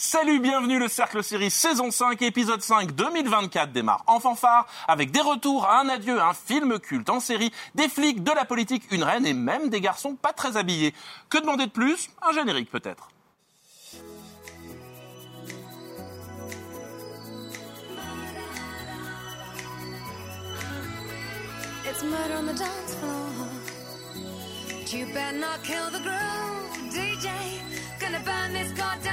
Salut, bienvenue, le Cercle Série saison 5, épisode 5 2024 démarre en fanfare avec des retours, un adieu, un film culte en série, des flics, de la politique, une reine et même des garçons pas très habillés. Que demander de plus? Un générique peut-être. On the dance floor. DJ. Gonna burn this goddamn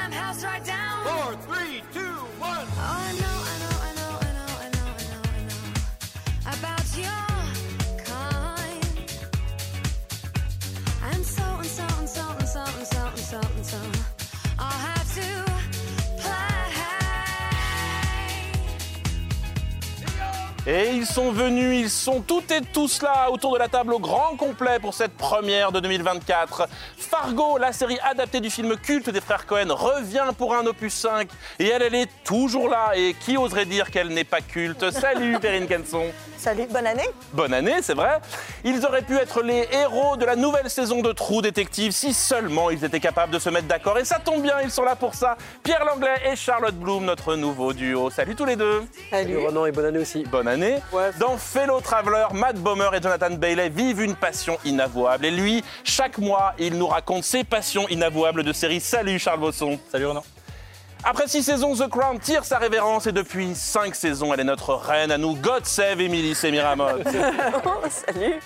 Et ils sont venus, ils sont toutes et tous là autour de la table au grand complet pour cette première de 2024. Fargo, la série adaptée du film culte des frères Cohen, revient pour un opus 5 et elle, elle est toujours là. Et qui oserait dire qu'elle n'est pas culte? Salut Perrine Kenson Salut, bonne année. Bonne année, c'est vrai. Ils auraient pu être les héros de la nouvelle saison de Trou Détective si seulement ils étaient capables de se mettre d'accord. Et ça tombe bien, ils sont là pour ça. Pierre Langlais et Charlotte Bloom, notre nouveau duo. Salut tous les deux. Salut. Renan et bonne année aussi. Bonne année. Ouais. Dans Fellow Traveler, Matt Bomer et Jonathan Bailey vivent une passion inavouable. Et lui, chaque mois, il nous raconte ses passions inavouables de séries. Salut Charles Bosson. Salut Renan. Après six saisons, The Crown tire sa révérence et depuis cinq saisons, elle est notre reine à nous. God save Emily Semiramoth. Salut.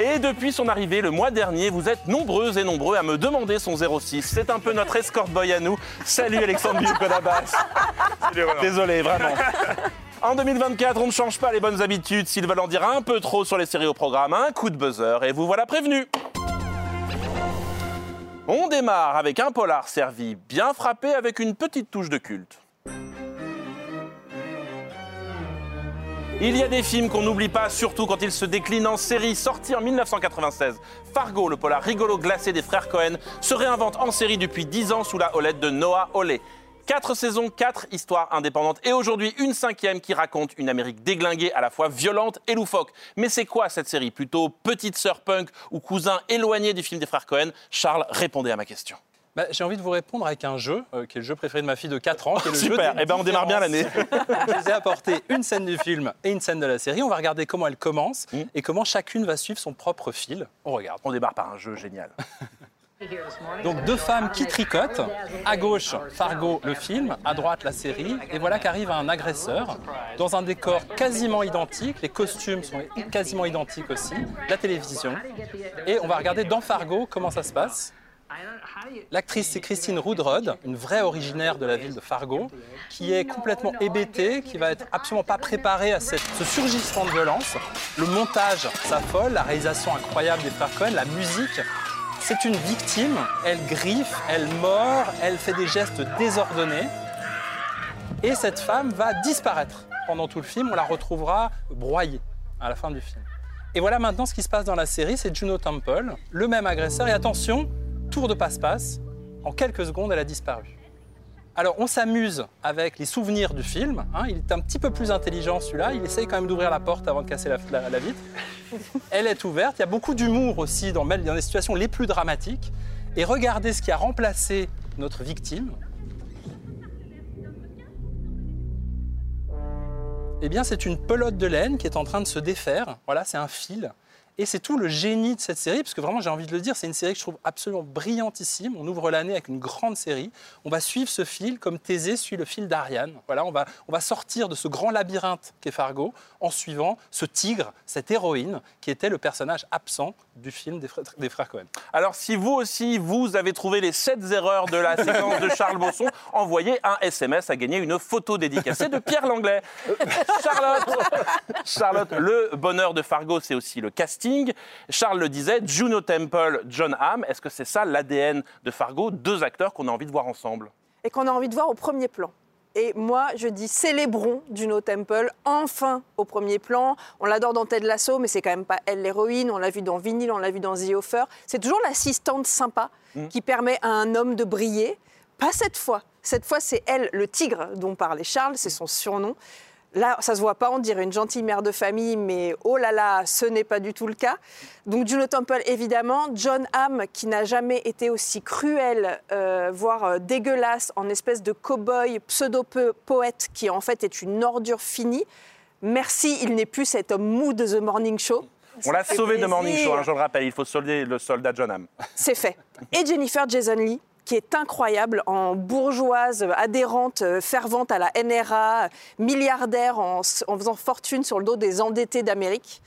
Et depuis son arrivée le mois dernier, vous êtes nombreuses et nombreux à me demander son 06. C'est un peu notre escort boy à nous. Salut Alexandre Biukonabas. Désolé, vraiment. En 2024, on ne change pas les bonnes habitudes. S'ils veulent en dire un peu trop sur les séries au programme, un coup de buzzer et vous voilà prévenu. On démarre avec un polar servi bien frappé avec une petite touche de culte. Il y a des films qu'on n'oublie pas, surtout quand ils se déclinent en série. Sorti en 1996, Fargo, le polar rigolo glacé des frères Cohen, se réinvente en série depuis 10 ans sous la houlette de Noah Hawley. Quatre saisons, quatre histoires indépendantes et aujourd'hui une cinquième qui raconte une Amérique déglinguée à la fois violente et loufoque. Mais c'est quoi cette série? Plutôt petite sœur punk ou cousin éloigné du film des frères Cohen? Charles, répondez à ma question. Bah, J'ai envie de vous répondre avec un jeu, euh, qui est le jeu préféré de ma fille de 4 ans. Qui est le Super, jeu eh ben on démarre bien l'année. Je vous ai apporté une scène du film et une scène de la série. On va regarder comment elle commence Mm. et comment chacune va suivre son propre fil. On regarde. On démarre par un jeu génial. Donc deux femmes qui tricotent. À gauche, Fargo, le film. À droite, la série. Et voilà qu'arrive un agresseur dans un décor quasiment identique. Les costumes sont quasiment identiques aussi. La télévision. Et on va regarder dans Fargo comment ça se passe. L'actrice, c'est Christine Woodrod, une vraie originaire de la ville de Fargo, qui est complètement hébétée, qui va être absolument pas préparée à ce surgissement de violence. Le montage s'affole, la réalisation incroyable des frères Cohen, la musique. C'est une victime, elle griffe, elle mord, elle fait des gestes désordonnés. Et cette femme va disparaître pendant tout le film. On la retrouvera broyée à la fin du film. Et voilà maintenant ce qui se passe dans la série, c'est Juno Temple, le même agresseur. Et attention, tour de passe-passe, en quelques secondes, elle a disparu. Alors on s'amuse avec les souvenirs du film. hein. Il est un petit peu plus intelligent celui-là. Il essaye quand même d'ouvrir la porte avant de casser la, la- la vitre. Elle est ouverte. Il y a beaucoup d'humour aussi dans, dans les situations les plus dramatiques. Et regardez ce qui a remplacé notre victime. Eh bien, c'est une pelote de laine qui est en train de se défaire. Voilà, c'est un fil. Et c'est tout le génie de cette série, parce que vraiment, j'ai envie de le dire, c'est une série que je trouve absolument brillantissime. On ouvre l'année avec une grande série. On va suivre ce fil comme Thésée suit le fil d'Ariane. Voilà, on va, on va sortir de ce grand labyrinthe qu'est Fargo en suivant ce tigre, cette héroïne, qui était le personnage absent du film des frères, des frères Cohen. Alors, si vous aussi, vous avez trouvé les 7 erreurs de la séquence de Charles Bosson, envoyez un SMS à gagner une photo dédicacée de Pierre Langlais. Charlotte, Charlotte, le bonheur de Fargo, c'est aussi le casting. Charles le disait, Juno Temple, John Hamm, est-ce que c'est ça l'ADN de Fargo? Deux acteurs qu'on a envie de voir ensemble. Et qu'on a envie de voir au premier plan. Et moi, je dis célébrons Juno Temple, enfin au premier plan. On l'adore dans Ted Lasso, mais c'est quand même pas elle l'héroïne. On l'a vu dans Vinyl, on l'a vu dans The Offer. C'est toujours l'assistante sympa qui permet à un homme de briller. Pas cette fois. Cette fois, c'est elle, le tigre dont parlait Charles, c'est son surnom. Là, ça se voit pas, on dirait une gentille mère de famille, mais oh là là, ce n'est pas du tout le cas. Donc Juno Temple, évidemment. John Hamm, qui n'a jamais été aussi cruel, euh, voire euh, dégueulasse, en espèce de cow-boy pseudo-poète, qui en fait est une ordure finie. Merci, il n'est plus cet homme mou de The Morning Show. On l'a sauvé de Morning plaisir. Show, hein, je le rappelle. Il faut solder le soldat John Hamm. C'est fait. Et Jennifer Jason Lee, qui est incroyable en bourgeoise, adhérente, euh, fervente à la NRA, milliardaire en, faisant fortune sur le dos des endettés d'Amérique.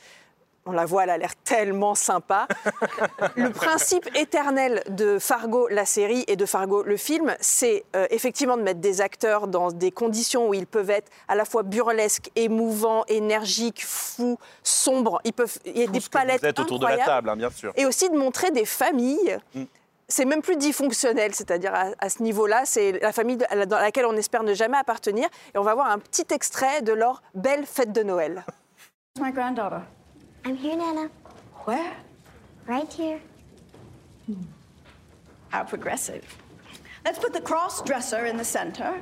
On la voit, elle a l'air tellement sympa. le principe éternel de Fargo, la série, et de Fargo, le film, c'est euh, effectivement de mettre des acteurs dans des conditions où ils peuvent être à la fois burlesques, émouvants, énergiques, fous, sombres. Ils peuvent, il y a des Tout palettes Vous êtes autour de la table, hein, bien sûr. et aussi de montrer des familles. Mm. C'est même plus dysfonctionnel, c'est-à-dire à, à ce niveau-là, c'est la famille de- dans laquelle on espère ne jamais appartenir. Et on va voir un petit extrait de leur belle fête de Noël. my granddaughter. I'm here, Nana. Where? Right here. How progressive. Let's put the cross dresser in the center.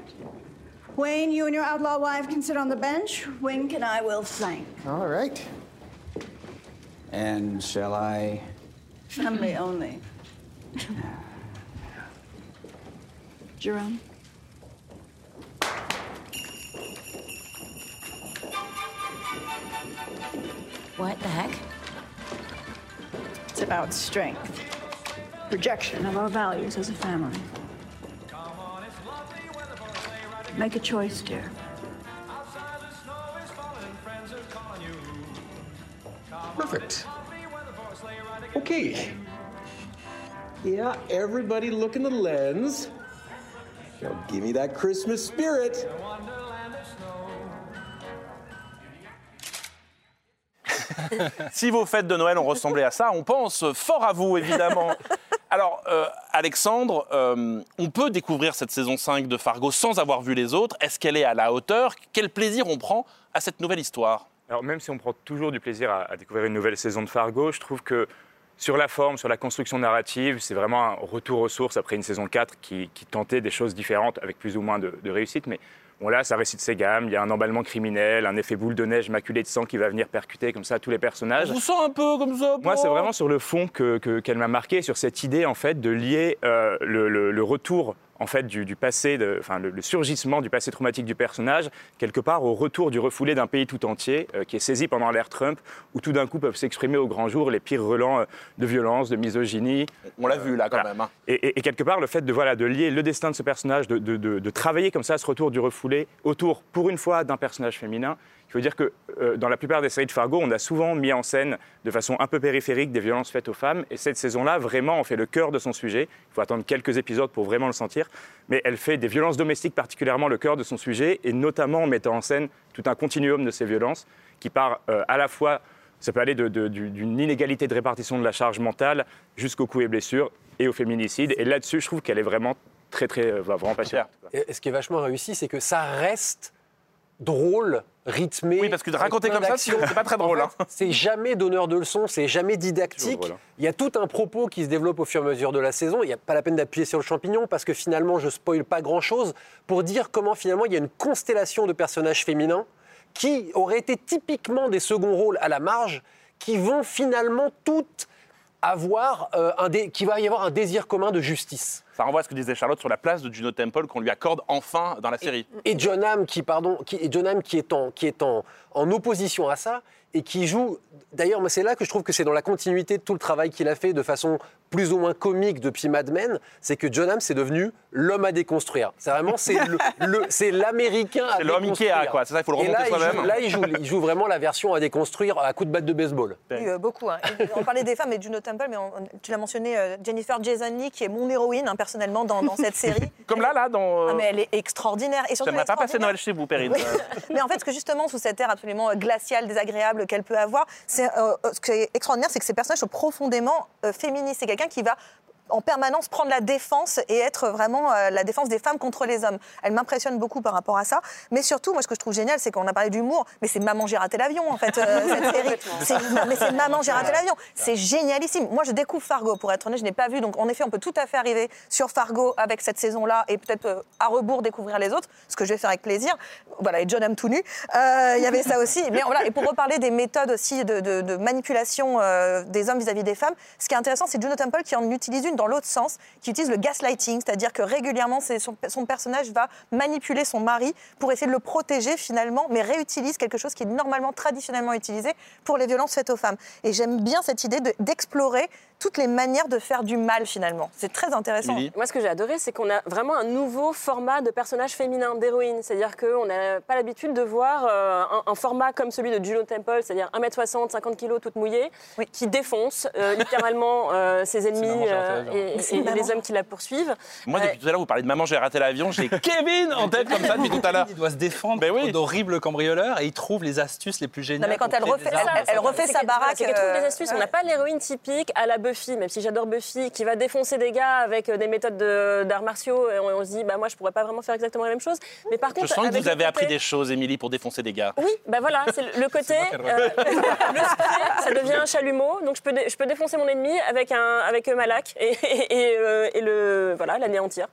Wayne, you and your outlaw wife can sit on the bench. Wink and I will flank. All right. And shall I? Family only. Jerome? What the heck? It's about strength. Projection of our values as a family. Make a choice, dear. Perfect. Okay. Yeah, everybody look in the lens. Now give me that Christmas spirit. Si vos fêtes de Noël ont ressemblé à ça, on pense fort à vous, évidemment. Alors, euh, Alexandre, euh, on peut découvrir cette saison 5 de Fargo sans avoir vu les autres. Est-ce qu'elle est à la hauteur? Quel plaisir on prend à cette nouvelle histoire? Alors même si on prend toujours du plaisir à, à découvrir une nouvelle saison de Fargo, je trouve que sur la forme, sur la construction narrative, c'est vraiment un retour aux sources après une saison 4 qui, qui tentait des choses différentes avec plus ou moins de, de réussite. Mais bon là, ça récite ses gammes, il y a un emballement criminel, un effet boule de neige maculé de sang qui va venir percuter comme ça tous les personnages. Je vous sens un peu comme ça. Moi, c'est vraiment sur le fond que- que- qu'elle m'a marqué, sur cette idée en fait de lier euh, le, le- le retour en fait du, du passé, de- enfin le, le surgissement du passé traumatique du personnage, quelque part au retour du refoulé d'un pays tout entier euh, qui est saisi pendant l'ère Trump, où tout d'un coup peuvent s'exprimer au grand jour les pires relents euh, de violence, de misogynie. On l'a vu là quand Voilà. même. hein. Et, et- et quelque part, le fait de, voilà, de lier le destin de ce personnage, de, de- de- de travailler comme ça ce retour du refoulé autour, pour une fois, d'un personnage féminin, il faut dire que euh, dans la plupart des séries de Fargo, on a souvent mis en scène de façon un peu périphérique des violences faites aux femmes. Et cette saison-là, vraiment, on fait le cœur de son sujet. Il faut attendre quelques épisodes pour vraiment le sentir. Mais elle fait des violences domestiques particulièrement le cœur de son sujet, et notamment en mettant en scène tout un continuum de ces violences qui part euh, à la fois ça peut aller d'une inégalité de répartition de la charge mentale jusqu'aux coups et blessures et au féminicide. Et là-dessus, je trouve qu'elle est vraiment très, très, euh, vraiment passionnante. Et ce qui est vachement réussi, c'est que ça reste drôle, rythmé. Oui, parce que de raconter comme ça, c'est pas très drôle, hein. C'est jamais donneur de leçons, c'est jamais didactique. Il y a tout un propos qui se développe au fur et à mesure de la saison. Il n'y a pas la peine d'appuyer sur le champignon parce que finalement, je spoil pas grand-chose pour dire comment finalement il y a une constellation de personnages féminins qui auraient été typiquement des seconds rôles à la marge, qui vont finalement toutes avoir euh, un dé- qui va y avoir un désir commun de justice. Ça renvoie à ce que disait Charlotte sur la place de Juno Temple qu'on lui accorde enfin dans la série. Et John Hamm qui, pardon, qui, et John Hamm qui est, en, qui est en, en opposition à ça et qui joue. D'ailleurs, moi, c'est là que je trouve que c'est dans la continuité de tout le travail qu'il a fait de façon plus ou moins comique depuis Mad Men, c'est que John Hamm c'est devenu l'homme à déconstruire. C'est vraiment c'est le, le- c'est l'américain à C'est l'homme. Ikea, quoi. C'est ça, il faut le remonter il joue- soi-même. Là, il joue, il joue vraiment la version à déconstruire à coup de batte de baseball. Oui, euh, beaucoup. hein. On parlait des femmes et Juno Temple, mais on- on- tu l'as mentionné, euh, Jennifer Jason Leigh, qui est mon héroïne, hein, personnellement, dans, dans cette série. Comme là, là, dans. Ah, mais elle est extraordinaire. Et surtout, J'aimerais pas extraordinaire- Noël chez vous, Perrine. Oui. Mais en fait, ce que justement, sous cette air absolument euh, glaciale, désagréable qu'elle peut avoir, euh, euh, ce qui est extraordinaire, c'est que ces personnages sont profondément euh, féministes. C'est quelqu'un qui va en permanence prendre la défense et être vraiment euh, la défense des femmes contre les hommes. Elle m'impressionne beaucoup par rapport à ça. Mais surtout, moi, ce que je trouve génial, c'est qu'on a parlé d'humour, mais c'est Maman, j'ai raté l'avion, en fait, euh, cette série. C'est- mais c'est Maman, j'ai raté l'avion. C'est génialissime. Moi, je découvre Fargo, pour être honnête, je n'ai pas vu. Donc, en effet, on peut tout à fait arriver sur Fargo avec cette saison-là et peut-être euh, à rebours découvrir les autres, ce que je vais faire avec plaisir. Voilà, et John aime tout nu. Il y avait ça aussi. Mais voilà, et pour reparler des méthodes aussi de, de- de manipulation des hommes vis-à-vis des femmes, ce qui est intéressant, c'est Juno Temple qui en utilise une dans l'autre sens, qui utilise le gaslighting, c'est-à-dire que régulièrement, son, son personnage va manipuler son mari pour essayer de le protéger finalement, mais réutilise quelque chose qui est normalement traditionnellement utilisé pour les violences faites aux femmes. Et j'aime bien cette idée de- d'explorer toutes les manières de faire du mal finalement. C'est très intéressant. Lily Moi, ce que j'ai adoré, c'est qu'on a vraiment un nouveau format de personnage féminin, d'héroïne. C'est-à-dire qu'on n'a pas l'habitude de voir euh, un, un format comme celui de Juno Temple, c'est-à-dire 1m60, 50 kg, toute mouillée, qui défonce euh, littéralement euh, ses ennemis euh, et, les hommes qui la poursuivent. Moi, depuis tout à l'heure, vous parlez de maman, j'ai raté l'avion. J'ai Kevin en tête comme ça depuis tout à l'heure. Il doit se défendre Ben oui. d'horribles cambrioleurs et il trouve les astuces les plus géniales. Non, mais quand elle refait- elle- elle refait sa baraque, qu'elle trouve des astuces. ouais. On n'a pas l'héroïne typique à la Buffy, même si j'adore Buffy, qui va défoncer des gars avec euh, des méthodes de- d'arts martiaux. Et on, on se dit, bah moi, je pourrais pas vraiment faire exactement la même chose. Mais par Je contre, sens que vous avez appris des choses, Émilie, pour défoncer des gars. Oui, ben voilà, c'est le- côté. euh, le spray, ça devient un chalumeau, donc je peux, dé- je peux défoncer mon ennemi avec, un, avec euh, ma laque et, et, et, euh, et le, voilà, l'anéantir.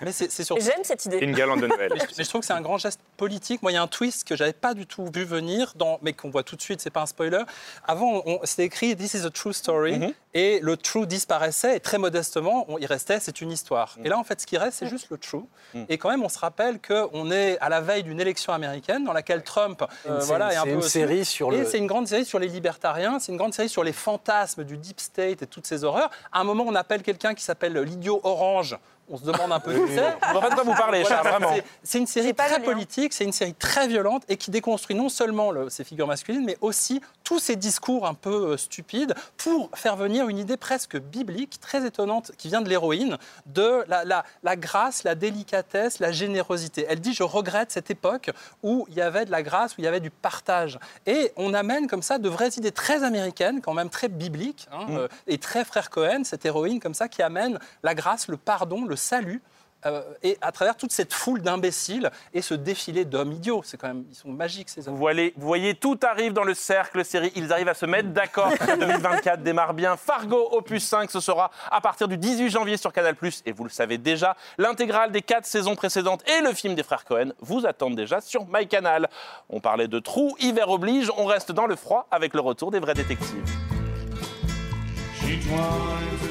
Mais c'est- surtout. J'aime cette idée. Une guirlande de Noël. Mais je, mais je trouve que c'est un grand geste politique. Moi, il y a un twist que j'avais pas du tout vu venir, dans, mais qu'on voit tout de suite, c'est pas un spoiler. Avant, on- c'était écrit This is a true story, Mhm. et le true disparaissait, et très modestement, on, il restait C'est une histoire. Mhm. Et là, en fait, ce qui reste, c'est juste le true. Et quand même, on se rappelle qu'on est à la veille d'une élection américaine dans laquelle Trump, euh, C'est- voilà, est un c'est peu une série sur Et le- c'est une grande série sur les libertariens, c'est une grande série sur les fantasmes du deep state et toutes ces horreurs. À un moment, on appelle quelqu'un qui s'appelle l'idiot orange. On se demande un peu qui c'est. De quoi vous parlez, Voilà, Charles, vraiment. c'est- une série très politique, c'est une série très violente et qui déconstruit non seulement le- ces figures masculines, mais aussi tous ces discours un peu euh, stupides pour faire venir une idée presque biblique, très étonnante, qui vient de l'héroïne, de la, la- la grâce, la délicatesse, la générosité. Elle dit Je regrette cette époque où il y avait de la grâce, où il y avait du partage. Et on amène comme ça de vraies idées très américaines, quand même très bibliques, hein, euh, et très frère Cohen, cette héroïne comme ça, qui amène la grâce, le pardon, le salut. euh, et à travers toute cette foule d'imbéciles et ce défilé d'hommes idiots, c'est quand même, ils sont magiques ces hommes. Vous voyez, vous voyez, tout arrive dans le cercle série. Ils arrivent à se mettre d'accord. 2024 démarre bien. Fargo Opus 5, ce sera à partir du 18 janvier sur Canal+. Et vous le savez déjà, l'intégrale des quatre saisons précédentes et le film des frères Cohen vous attendent déjà sur MyCanal. On parlait de trous, hiver oblige. On reste dans le froid avec le retour des vrais détectives.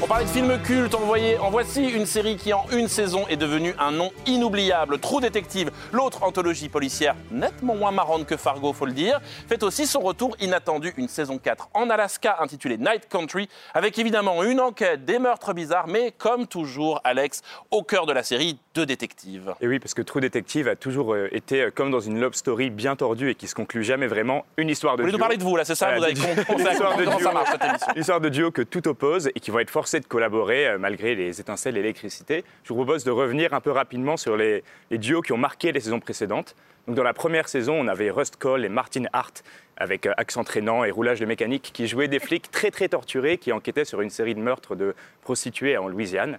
On parlait de films cultes, en, voyez- en voici une série qui en une saison est devenue un nom inoubliable. True Détective, l'autre anthologie policière nettement moins marrante que Fargo, faut le dire, fait aussi son retour inattendu, une saison 4 en Alaska intitulée Night Country, avec évidemment une enquête, des meurtres bizarres, mais comme toujours, Alex, au cœur de la série, deux détectives. Et oui, parce que True Detective a toujours euh, été euh, comme dans une love story bien tordue et qui se conclut jamais vraiment. Une histoire de Vous voulez nous duo. parler de vous, là, c'est ça Vous avez compris histoire de comment duo. ça marche, cette émission Une histoire de duo que tout et qui vont être forcés de collaborer euh, malgré les étincelles et l'électricité. Je vous propose de revenir un peu rapidement sur les, les duos qui ont marqué les saisons précédentes. Donc dans la première saison, on avait Rust Cole et Martin Hart avec euh, accent traînant et roulage de mécanique qui jouaient des flics très très torturés qui enquêtaient sur une série de meurtres de prostituées en Louisiane.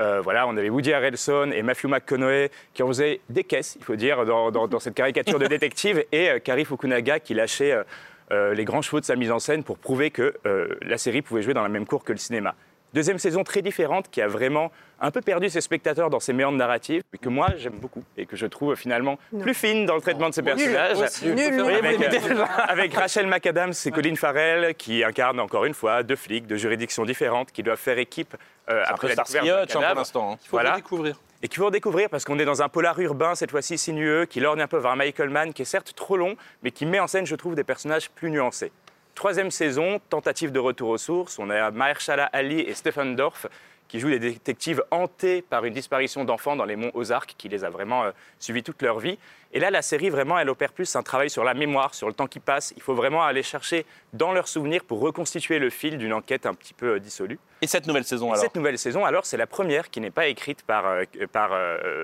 Euh, voilà, on avait Woody Harrelson et Matthew McConaughey qui en faisaient des caisses, il faut dire, dans, dans- dans cette caricature de détective, et euh, Kari Fukunaga qui lâchait euh, les grands chevaux de sa mise en scène pour prouver que euh, la série pouvait jouer dans la même cour que le cinéma. Deuxième saison très différente qui a vraiment un peu perdu ses spectateurs dans ses méandres narratifs, mais que moi j'aime beaucoup et que je trouve finalement plus fine dans le traitement de ses personnages. Nul. Oui, Nul. avec, euh, avec Rachel McAdams et Colin Farrell qui incarnent encore une fois deux flics de juridictions différentes qui doivent faire équipe euh, après la découverte d'un pour l'instant, hein. Il faut Voilà. découvrir. Et qu'il faut redécouvrir parce qu'on est dans un polar urbain, cette fois-ci sinueux, qui lorgne un peu vers Michael Mann, qui est certes trop long, mais qui met en scène, je trouve, des personnages plus nuancés. Troisième saison, tentative de retour aux sources. On a Mahershala Ali et Stephen Dorff qui jouent des détectives hantés par une disparition d'enfants dans les monts Ozarks, qui les a vraiment euh, suivis toute leur vie. Et là, la série, vraiment, elle opère plus un travail sur la mémoire, sur le temps qui passe. Il faut vraiment aller chercher dans leurs souvenirs pour reconstituer le fil d'une enquête un petit peu euh, dissolue. Et cette nouvelle saison, Et alors Cette nouvelle saison, alors, c'est la première qui n'est pas écrite par, euh, par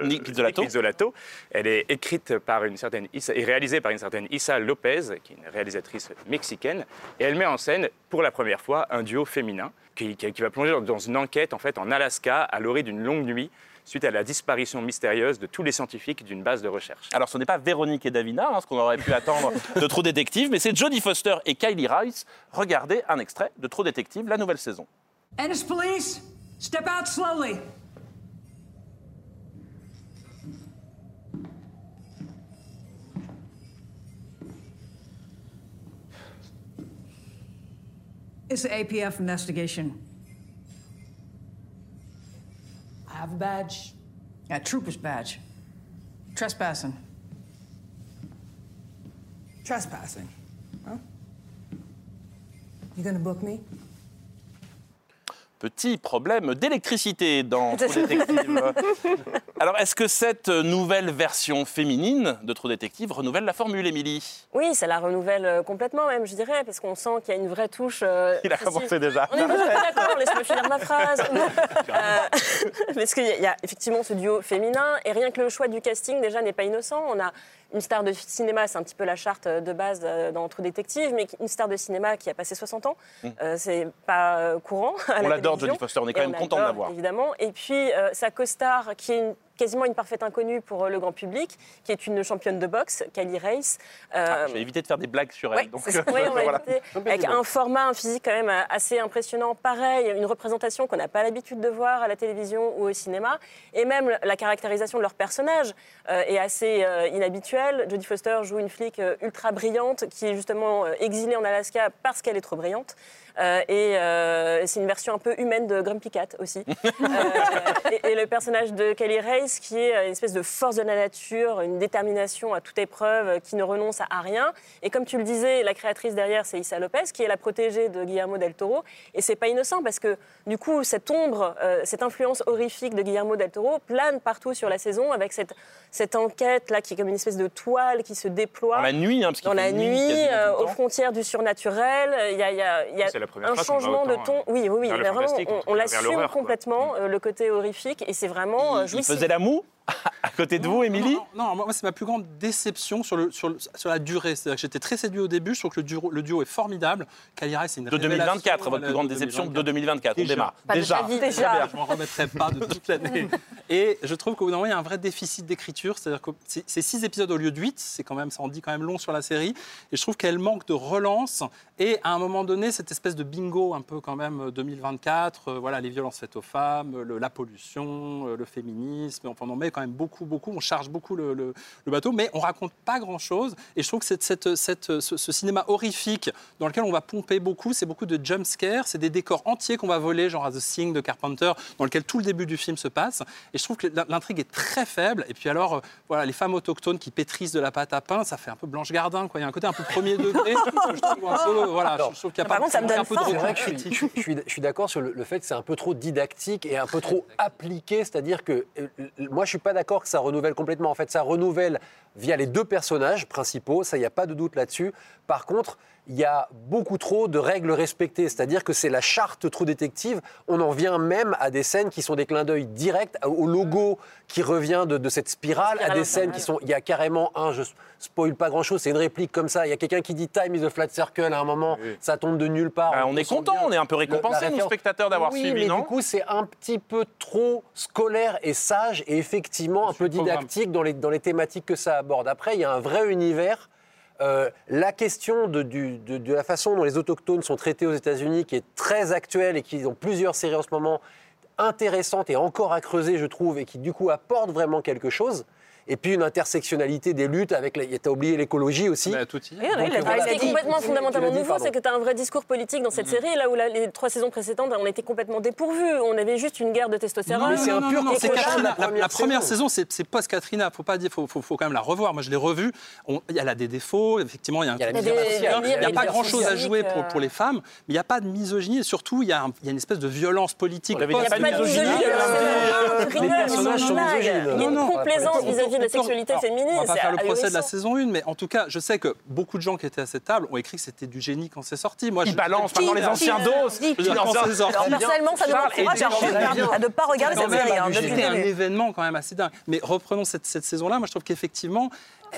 Nick. Pizzolatto. Elle est écrite par une certaine Issa- et réalisée par une certaine Issa Lopez, qui est une réalisatrice mexicaine. Et elle met en scène pour la première fois un duo féminin qui, qui- qui va plonger dans- une enquête en fait en Alaska à l'orée d'une longue nuit suite à la disparition mystérieuse de tous les scientifiques d'une base de recherche. Alors, ce n'est pas Véronique et Davina, hein, ce qu'on aurait pu attendre de True Detective, mais c'est Jodie Foster et Kylie Rice. Regardez un extrait de True Detective, la nouvelle saison. Ennis police, step out slowly. It's the APF investigation. I have a badge. A trooper's badge. Trespassing. Trespassing. Huh? You gonna book me? Petit problème d'électricité dans True Detective. Alors, est-ce que cette nouvelle version féminine de True Detective renouvelle la formule, Émilie? Oui, ça la renouvelle euh, complètement même, je dirais, parce qu'on sent qu'il y a une vraie touche. euh, Il a commencé si. déjà. On est d'accord, laisse-moi finir ma phrase. Euh, parce qu'il y, a- il y a effectivement ce duo féminin, et rien que le choix du casting déjà n'est pas innocent. On a une star de cinéma, c'est un petit peu la charte de base euh, dans True Detective, mais une star de cinéma qui a passé 60 ans, euh, c'est pas euh, courant. à Mm. On la l'adore. Jodie Foster, on est quand même content de l'avoir. Évidemment. Et puis euh, sa co-star, qui est une- quasiment une parfaite inconnue pour euh, le grand public, qui est une championne de boxe, Kylie Race. Euh, Ah, Je vais éviter de faire des blagues sur elle. Ouais, donc, euh, on voilà. Avec un format, un physique quand même euh, assez impressionnant. Pareil, une représentation qu'on n'a pas l'habitude de voir à la télévision ou au cinéma. Et même la caractérisation de leur personnage euh, est assez euh, inhabituelle. Jodie Foster joue une flic euh, ultra brillante qui est justement euh, exilée en Alaska parce qu'elle est trop brillante. Euh, et euh, c'est une version un peu humaine de Grumpy Cat aussi. Euh, et, et le personnage de Kelly Race qui est une espèce de force de la nature, une détermination à toute épreuve, qui ne renonce à, rien. Et comme tu le disais, la créatrice derrière, c'est Issa Lopez, qui est la protégée de Guillermo del Toro. Et c'est pas innocent parce que du coup, cette ombre, euh, cette influence horrifique de Guillermo del Toro plane partout sur la saison avec cette, cette enquête là qui est comme une espèce de toile qui se déploie. Dans la nuit, hein, parce Dans la nuit euh, aux frontières du surnaturel, il y a, il y a- il y a C'est la première un phrase changement de ton. euh, Oui, oui, oui. vers le mais vraiment, fantastique, on, l'assume complètement, euh, le côté horrifique, et c'est vraiment euh, Il jouissif. faisait la moue à côté de vous, Émilie Non, non, moi, c'est ma plus grande déception sur, le, sur, le- sur la durée. C'est-à-dire que j'étais très séduit au début. Je trouve que le duo, le duo est formidable. Kylie Race, c'est une De 2024, révélation, votre plus grande de déception 2024. de 2024. On Déjà. démarre. Pas de Déjà. Très déjà. bien, je m'en remettrai pas de toute l'année. Et je trouve qu'au bout d'un moment, il y a un vrai déficit d'écriture. C'est-à-dire que c'est six épisodes au lieu de huit. C'est quand même, ça en dit quand même long sur la série. Et je trouve qu'elle manque de relance. Et à un moment donné, cette espèce de bingo un peu quand même euh, 2024, euh, voilà, les violences faites aux femmes, le- la pollution, euh, le féminisme. Enfin, on en met quand même beaucoup, beaucoup. On charge beaucoup le, le- le bateau, mais on raconte pas grand-chose. Et je trouve que cette, cette- cette- ce, ce cinéma horrifique dans lequel on va pomper beaucoup, c'est beaucoup de jump scares, c'est des décors entiers qu'on va voler, genre à The Thing de Carpenter, dans lequel tout le début du film se passe. Et je trouve que l'intrigue est très faible. Et puis alors, euh, voilà, les femmes autochtones qui pétrissent de la pâte à pain, ça fait un peu Blanche Gardin, quoi. Il y a un côté un peu premier degré. je trouve un peu, voilà, je- je trouve qu'il y a Par pas contre, ça me il y a donne un peu de vrai que je suis, critique. je suis- je suis- je suis d'accord sur le, le fait que c'est un peu trop didactique et un peu trop appliqué. C'est-à-dire que euh, moi, je suis pas d'accord que ça renouvelle complètement. En fait, ça renouvelle via les deux personnages principaux. Ça, il n'y a pas de doute là-dessus. Par contre, il y a beaucoup trop de règles respectées. C'est-à-dire que c'est la charte True Détective. On en vient même à des scènes qui sont des clins d'œil directs au logo qui revient de, de cette spirale, à des scènes qui sont. Il y a carrément un, je spoil pas grand-chose, c'est une réplique comme ça. Il y a quelqu'un qui dit Time is a flat circle à un moment. Ça tombe de nulle part. Ah, on est content, bien on est un peu récompensés, nous, spectateurs, d'avoir oui, suivi, mais non du coup, c'est un petit peu trop scolaire et sage et effectivement un peu didactique dans les, dans les thématiques que ça aborde. Après, il y a un vrai univers. Euh, la question de, la façon dont les autochtones sont traités aux États-Unis, qui est très actuelle et qui ont plusieurs séries en ce moment, intéressantes et encore à creuser, je trouve, et qui du coup apporte vraiment quelque chose. Et puis une intersectionnalité des luttes avec. la- T'as oublié l'écologie aussi. Mais tout y est. Oui, oui, Donc, il a- voilà. ce qui est Tu- complètement tu- tu fondamentalement nouveau, c'est que tu as un vrai discours politique dans cette série, là où la- les trois saisons précédentes, on était complètement dépourvus. On avait juste une guerre de testostérone. mais c'est un pur non, c'est Katrina. la La, première la première saison. saison, c'est c'est post-Katrina. Faut pas dire, faut, faut, faut quand même la revoir. Moi, je l'ai revue. Y a des défauts. Effectivement, il y a un Il n'y a pas grand-chose à jouer pour, euh, pour les femmes, mais il n'y a pas de misogynie et surtout, il y a, un- il y a une espèce de violence politique. Il n'y a pas de misogynie, euh, euh, tu les personnages sont misogynes. Il y a une complaisance vis-à-vis vis-à-vis de la on peut- sexualité alors, féminine. On va pas faire le procès de la saison 1, mais en tout cas, je sais que beaucoup de gens qui étaient à cette table ont écrit que c'était du génie quand c'est sorti. Moi, Ils je balancent Qui- maintenant les anciens qui- dos. Je veux dire, quand c'est sorti- Alors, personnellement, ça nous à- ne pas regarder cette série hein, C'était un événement quand même assez dingue. Mais reprenons cette, saison-là. Moi, je trouve qu'effectivement,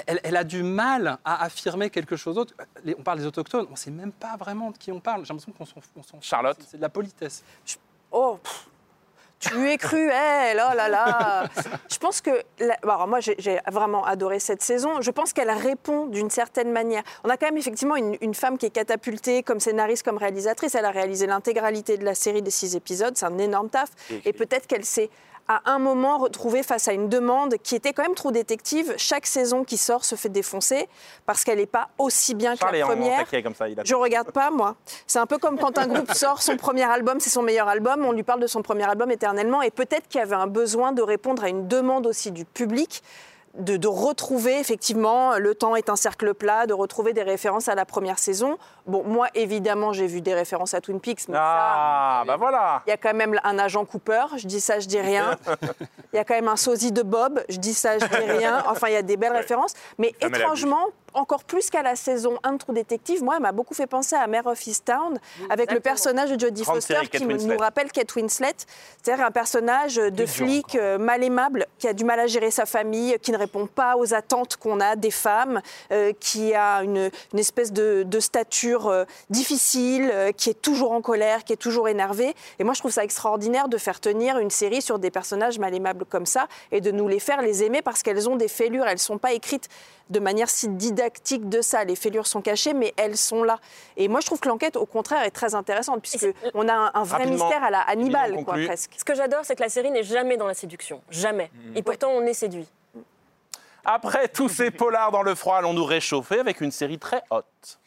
elle, elle a du mal à affirmer quelque chose d'autre. On parle des autochtones, on ne sait même pas vraiment de qui on parle. J'ai l'impression qu'on s'en s'en- Charlotte. C'est de la politesse. Oh, pff, tu lui es cruel, oh là là. Je pense que, la- alors moi j'ai j'ai vraiment adoré cette saison. Je pense qu'elle répond d'une certaine manière. On a quand même effectivement une, une femme qui est catapultée comme scénariste, comme réalisatrice. Elle a réalisé l'intégralité de la série des six épisodes. C'est un énorme taf. Et peut-être qu'elle s'est à un moment retrouvée face à une demande qui était quand même trop détective. Chaque saison qui sort se fait défoncer parce qu'elle n'est pas aussi bien que Charles la première. comme ça. Il a... Je regarde pas, moi. C'est un peu comme quand un groupe sort son premier album, c'est son meilleur album, on lui parle de son premier album éternellement, et peut-être qu'il y avait un besoin de répondre à une demande aussi du public. De, de retrouver effectivement le temps est un cercle plat, de retrouver des références à la première saison. Bon, moi évidemment j'ai vu des références à Twin Peaks, mais ça, Ah, bah voilà. il y a quand même un agent Cooper, je dis ça, je dis rien. Il y a quand même un sosie de Bob, je dis ça, je dis rien. Enfin, il y a des belles références. Mais étrangement, encore plus qu'à la saison 1 de True Detective, moi, elle m'a beaucoup fait penser à Mare of Easttown, avec le personnage de Jodie Foster série, qui Winslet. nous rappelle Kate Winslet. C'est-à-dire un personnage de flic euh, mal aimable, qui a du mal à gérer sa famille, qui ne répond pas aux attentes qu'on a des femmes, euh, qui a une, une espèce de, de stature euh, difficile, euh, qui est toujours en colère, qui est toujours énervé. Et moi, je trouve ça extraordinaire de faire tenir une série sur des personnages mal aimables comme ça et de nous les faire les aimer parce qu'elles ont des fêlures. Elles ne sont pas écrites de manière si didactique de ça. Les fêlures sont cachées, mais elles sont là. Et moi, je trouve que l'enquête, au contraire, est très intéressante puisque on a un, un vrai Rapidement, mystère à la Hannibal, quoi, presque. Ce que j'adore, c'est que la série n'est jamais dans la séduction. Jamais. Et pourtant, on est séduit. Après tous ces polars dans le froid, allons nous réchauffer avec une série très haute.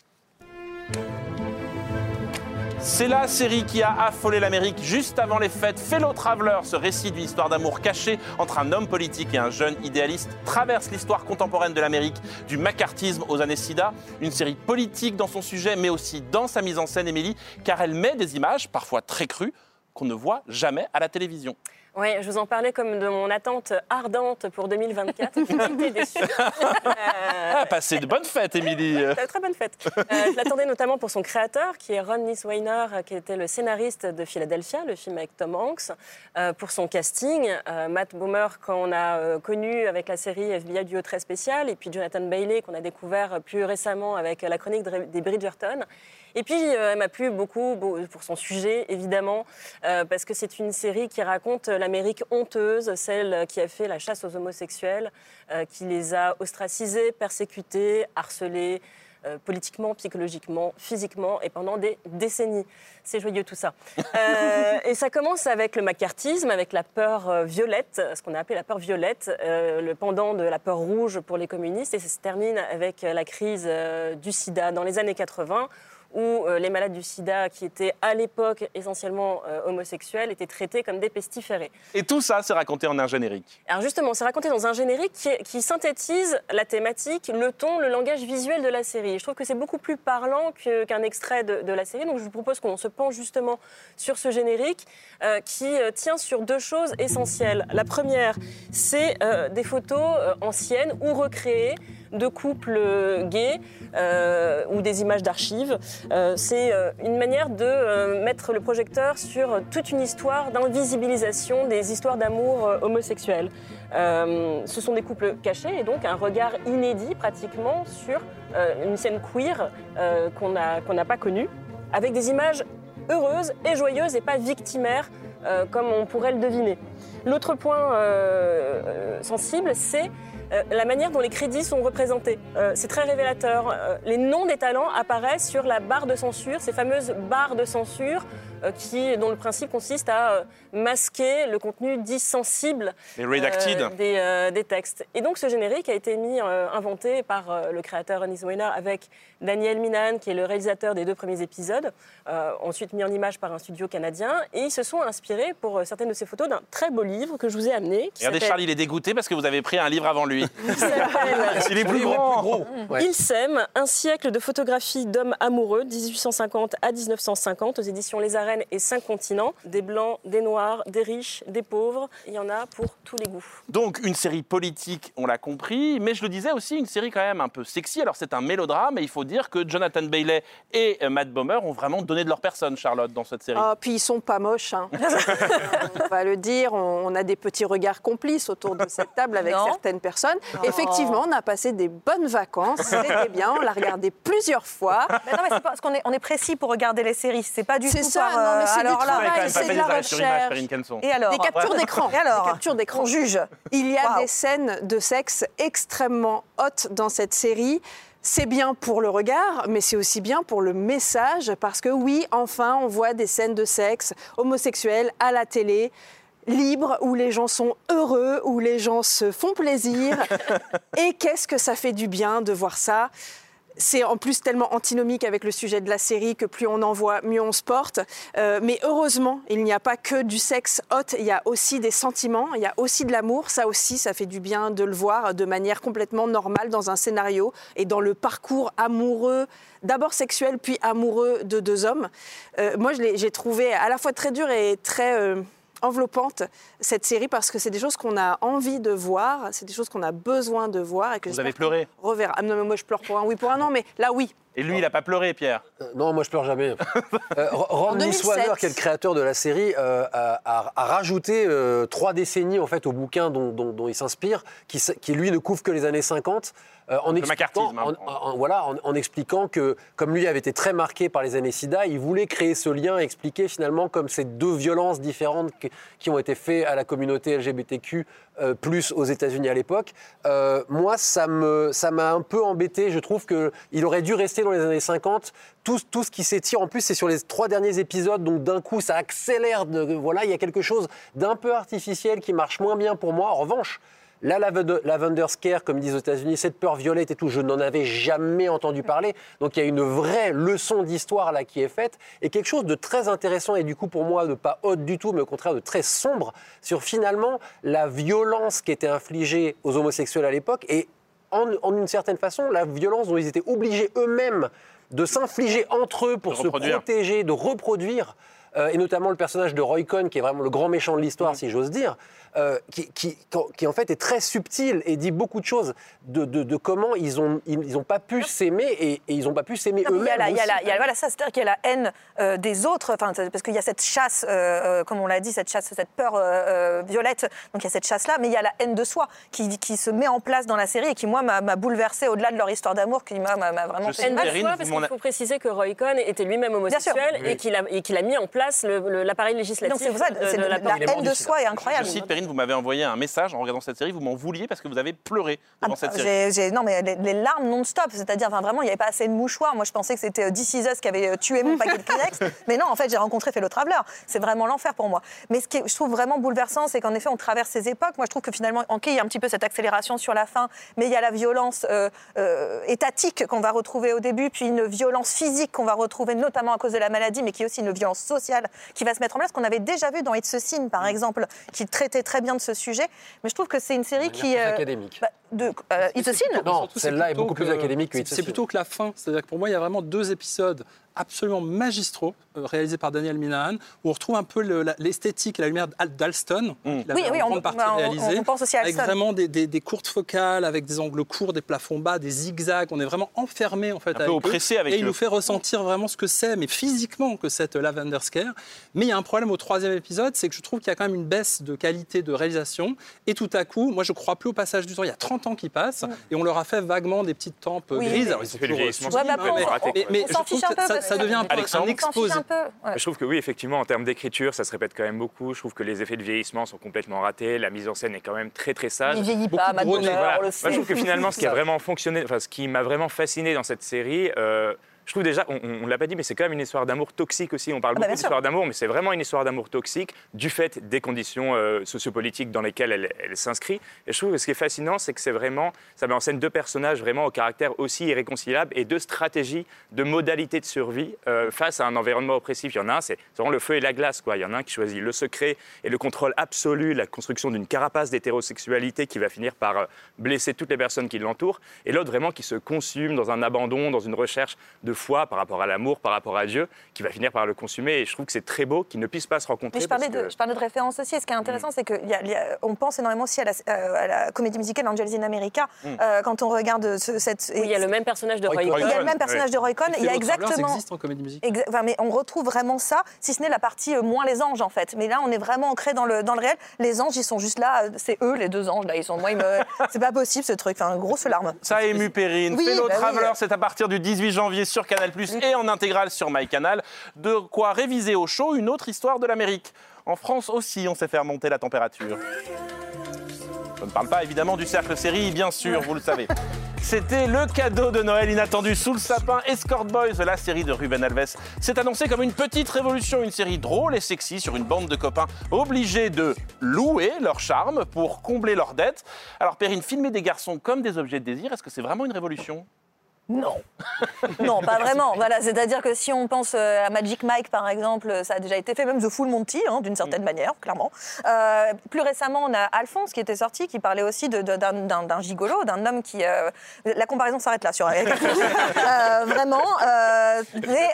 C'est la série qui a affolé l'Amérique juste avant les fêtes. Fellow Traveler, ce récit d'une histoire d'amour cachée entre un homme politique et un jeune idéaliste, traverse l'histoire contemporaine de l'Amérique, du macartisme aux années SIDA. Une série politique dans son sujet, mais aussi dans sa mise en scène, Émilie, car elle met des images, parfois très crues, qu'on ne voit jamais à la télévision. Oui, je vous en parlais comme de mon attente ardente pour 2024. J'ai été déçue. Euh, Ah, passez de bonnes fêtes, Émilie. Très, très bonne fête. Euh, je l'attendais notamment pour son créateur, qui est Ron Niswainer, euh, qui était le scénariste de Philadelphia, le film avec Tom Hanks, euh, pour son casting. Euh, Matt Bomer, qu'on a connu avec la série FBI Duo très spécial, et puis Jonathan Bailey, qu'on a découvert plus récemment avec la chronique de- des Bridgerton. Et puis, euh, elle m'a plu beaucoup beau- pour son sujet, évidemment, euh, parce que c'est une série qui raconte l'Amérique honteuse, celle qui a fait la chasse aux homosexuels, euh, qui les a ostracisés, persécutés, harcelés, euh, politiquement, psychologiquement, physiquement, et pendant des décennies. C'est joyeux tout ça. Euh, et ça commence avec le macartisme, avec la peur euh, violette, ce qu'on a appelé la peur violette, euh, le pendant de la peur rouge pour les communistes, et ça se termine avec euh, la crise euh, du sida dans les années 80 où euh, les malades du sida, qui étaient à l'époque essentiellement euh, homosexuels, étaient traités comme des pestiférés. Et tout ça, c'est raconté en un générique. Alors justement, c'est raconté dans un générique qui, qui synthétise la thématique, le ton, le langage visuel de la série. Je trouve que c'est beaucoup plus parlant qu'un extrait de, de la série. Donc je vous propose qu'on se penche justement sur ce générique euh, qui tient sur deux choses essentielles. La première, c'est euh, des photos anciennes ou recréées de couples euh, gays euh, ou des images d'archives. Euh, c'est une manière de mettre le projecteur sur toute une histoire d'invisibilisation des histoires d'amour homosexuels. Euh, ce sont des couples cachés et donc un regard inédit pratiquement sur une scène queer qu'on n'a pas connue, avec des images heureuses et joyeuses et pas victimaires comme on pourrait le deviner. L'autre point sensible, c'est euh, la manière dont les crédits sont représentés. Euh, c'est très révélateur. Euh, les noms des talents apparaissent sur la barre de censure, ces fameuses barres de censure qui, dont le principe consiste à masquer le contenu dit sensible des, des textes. Et donc ce générique a été mis, inventé par le créateur Anis Weiner avec Daniel Minan, qui est le réalisateur des deux premiers épisodes, euh, ensuite mis en image par un studio canadien. Et ils se sont inspirés pour euh, certaines de ces photos d'un très beau livre que je vous ai amené. qui Regardez, Charles, il est dégoûté parce que vous avez pris un livre avant lui. il est plus grand. gros. Ouais. Il sème un siècle de photographie d'hommes amoureux, 1850 à 1950, aux éditions Les Arènes et cinq continents. Des blancs, des noirs, des riches, des pauvres. Il y en a pour tous les goûts. Donc une série politique, on l'a compris, mais je le disais aussi, une série quand même un peu sexy. Alors c'est un mélodrame et il faut dire que Jonathan Bailey et euh, Matt Bomer ont vraiment donné de leur personne, Charlotte, dans cette série. Ah, puis ils sont pas moches. hein. on va le dire, on, on a des petits regards complices autour de cette table avec Non. certaines personnes. Effectivement, on a passé des bonnes vacances, c'était bien, on l'a regardé plusieurs fois. Mais non, mais c'est parce qu'on est, on est précis pour regarder les séries. C'est pas du C'est tout ça, par, non, mais euh, c'est du alors là, travail, c'est de la recherche. Et alors Des captures d'écran. Et alors Des captures d'écran. On juge. Il y a des scènes de sexe extrêmement hautes dans cette série. C'est bien pour le regard, mais c'est aussi bien pour le message, parce que oui, enfin, on voit des scènes de sexe homosexuels à la télé, libres, où les gens sont heureux, où les gens se font plaisir. Et qu'est-ce que ça fait du bien de voir ça? C'est en plus tellement antinomique avec le sujet de la série que plus on en voit, mieux on se porte. Euh, mais heureusement, il n'y a pas que du sexe hot, il y a aussi des sentiments, il y a aussi de l'amour. Ça aussi, ça fait du bien de le voir de manière complètement normale dans un scénario et dans le parcours amoureux, d'abord sexuel puis amoureux de deux hommes. Euh, moi, je j'ai trouvé à la fois très dur et très... euh, enveloppante cette série parce que c'est des choses qu'on a envie de voir, c'est des choses qu'on a besoin de voir et que Vous avez pleuré reverra. Ah non mais moi je pleure pour un oui pour un non mais là oui. Et lui, il n'a pas pleuré, Pierre. Euh, Non, moi je pleure jamais. Euh, Ro- Ron En 2007. Niswaner, qui est le créateur de la série, euh, a, a- a rajouté euh, trois décennies en fait au bouquin dont, dont- dont il s'inspire, qui, lui ne couvre que les années 50. euh, en, expliquant, hein. en- en- voilà, en, en expliquant que, comme lui avait été très marqué par les années SIDA, il voulait créer ce lien, expliquer finalement comme ces deux violences différentes qui, qui ont été faites à la communauté LGBTQ, euh, plus aux États-Unis à l'époque. Euh, moi, ça me, ça m'a un peu embêté. Je trouve qu'il aurait dû rester dans les années 50. Tout, tout ce qui s'étire, en plus, c'est sur les trois derniers épisodes, donc d'un coup, ça accélère. de- voilà, il y a quelque chose d'un peu artificiel qui marche moins bien pour moi. En revanche, la lavender, scare, comme disent aux États-Unis, cette peur violette et tout, je n'en avais jamais entendu parler. Donc il y a une vraie leçon d'histoire là qui est faite et quelque chose de très intéressant et du coup pour moi de pas haute du tout, mais au contraire de très sombre sur finalement la violence qui était infligée aux homosexuels à l'époque et en, en une certaine façon la violence dont ils étaient obligés eux-mêmes de s'infliger entre eux pour De se reproduire. protéger, de reproduire. euh, et notamment le personnage de Roy Cohn, qui est vraiment le grand méchant de l'histoire, si j'ose dire, euh, qui, qui- qui en fait est très subtil et dit beaucoup de choses de, de- de comment ils n'ont ils, ils ont pas pu s'aimer et, et ils n'ont pas pu s'aimer Non, mais Il y a eux-mêmes. la, il y a la- il y a- voilà, ça, c'est-à-dire qu'il y a la haine euh, des autres, parce qu'il y a cette chasse, euh, comme on l'a dit, cette chasse, cette peur euh, euh, violette, donc il y a cette chasse-là, mais il y a la haine de soi qui, qui se met en place dans la série et qui, moi, m'a bouleversée au-delà de leur histoire d'amour, qui m'a vraiment Je fait Haine de soi, parce qu'il faut préciser que Roy Cohn était lui-même homosexuel et qu'il a, et qu'il a mis en place l'appareil législatif Donc c'est pour ça, de, c'est de le- la la, haine de soi est incroyable. Je cite, Perrine, vous m'avez envoyé un message en regardant cette série, vous m'en vouliez parce que vous avez pleuré Ah, devant cette série. j'ai- j'ai- non, mais les, les larmes non-stop, c'est-à-dire enfin, vraiment, il n'y avait pas assez de mouchoirs. Moi, je pensais que c'était euh, This Is Us qui avait euh, tué mon paquet de Kleenex. mais non, en fait, j'ai rencontré Fellow Traveler. C'est vraiment l'enfer pour moi. Mais ce qui est, je trouve vraiment bouleversant, c'est qu'en effet, on traverse ces époques. Moi, je trouve que finalement, ok, il y a un petit peu cette accélération sur la fin, mais il y a la violence euh, euh, étatique qu'on va retrouver au début, puis une violence physique qu'on va retrouver notamment à cause de la maladie, mais qui est aussi une violence sociale qui va se mettre en place, qu'on avait déjà vu dans It's a Sin, par exemple, qui traitait très bien de ce sujet. Mais je trouve que c'est une série qui... plus euh, académique. bah, de, euh, It's a Sin Non, celle-là est beaucoup plus que- académique que c'est- It's a C'est Sin. plutôt que la fin. C'est-à-dire que pour moi, il y a vraiment deux épisodes absolument magistraux euh, réalisés par Daniel Minahan où on retrouve un peu le- l'esthétique et la lumière d'Al- d'Alston, avait Oui, oui, on- partie bah, on- réalisé, on pense aussi à avec Alston. vraiment des, des- des courtes focales, avec des angles courts, des plafonds bas, des zigzags. On est vraiment enfermé en fait peu avec eux. oppressé avec et il eux. nous fait ressentir vraiment ce que c'est, mais physiquement que cette Lavender Scare. Mais il y a un problème au troisième épisode, c'est que je trouve qu'il y a quand même une baisse de qualité de réalisation. Et tout à coup, moi je crois plus au passage du temps. Il y a 30 ans qui passent et on leur a fait vaguement des petites tempes Oui, grises. mais- Alors, ils le toujours Ouais, bah, mais- mais, je trouve un que peu, ça, ça devient un peu Alexandre un exposé. un peu. ouais. Je trouve que oui, effectivement, en termes d'écriture, ça se répète quand même beaucoup. Je trouve que les effets de vieillissement sont complètement ratés. La mise en scène est quand même très très sage. Il vieillit Beaucoup pas, nez, Voilà. on le Moi, je trouve que finalement, ce qui a vraiment fonctionné, enfin, ce qui m'a vraiment fasciné dans cette série, euh, je trouve déjà, on, on l'a pas dit, mais c'est quand même une histoire d'amour toxique aussi. On parle Ah bah, beaucoup d'histoire d'amour, mais c'est vraiment une histoire d'amour toxique du fait des conditions euh, sociopolitiques dans lesquelles elle, elle s'inscrit. Et je trouve que ce qui est fascinant, c'est que c'est vraiment, ça met en scène deux personnages vraiment au caractère aussi irréconciliable et deux stratégies, de modalités de survie euh, face à un environnement oppressif. Il y en a un, c'est c'est vraiment le feu et la glace. Quoi. Il y en a un qui choisit le secret et le contrôle absolu, la construction d'une carapace d'hétérosexualité qui va finir par euh, blesser toutes les personnes qui l'entourent. Et l'autre vraiment qui se consume dans un abandon, dans une recherche de foi, par rapport à l'amour, par rapport à Dieu, qui va finir par le consumer. Et je trouve que c'est très beau qu'ils ne puissent pas se rencontrer. Mais je parlais, de, que- je parlais de référence aussi. Et ce qui est intéressant, c'est qu'on pense énormément aussi à la, euh, à la comédie musicale Angels in America. Mm. euh, quand on regarde ce- cette. Oui, il y a le même personnage de Roy Il y a le même personnage de Roy Cohn. Il y a exactement. existent en comédie musicale. Exa- enfin, mais on retrouve vraiment ça, si ce n'est la partie euh, moins les anges en fait. Mais là, on est vraiment ancré dans le, dans le réel. Les anges, ils sont juste là, c'est eux les deux anges là. Ils sont, moi, ils me- c'est pas possible ce truc. Enfin, grosse larme. Ça a ému Perrine. Oui, Fellow bah oui. Traveler, c'est à partir du 18 janvier sur Canal+, et en intégrale sur MyCanal. De quoi réviser au chaud une autre histoire de l'Amérique. En France aussi, on sait faire monter la température. Je ne parle pas évidemment du cercle série, bien sûr, vous le savez. C'était le cadeau de Noël inattendu sous le sapin. Escort Boys, la série de Ruben Alves, s'est annoncée comme une petite révolution, une série drôle et sexy sur une bande de copains obligés de louer leur charme pour combler leurs dettes. Alors Perrine, filmer des garçons comme des objets de désir, est-ce que c'est vraiment une révolution? Non. Non, pas vraiment. Voilà, c'est-à-dire que si on pense euh, à Magic Mike, par exemple, ça a déjà été fait, même The Full Monty, hein, d'une certaine manière, clairement. Euh, plus récemment, on a Alphonse qui était sorti, qui parlait aussi d'un gigolo, d'un homme qui... euh, la comparaison s'arrête là sur Euh, Vraiment. mais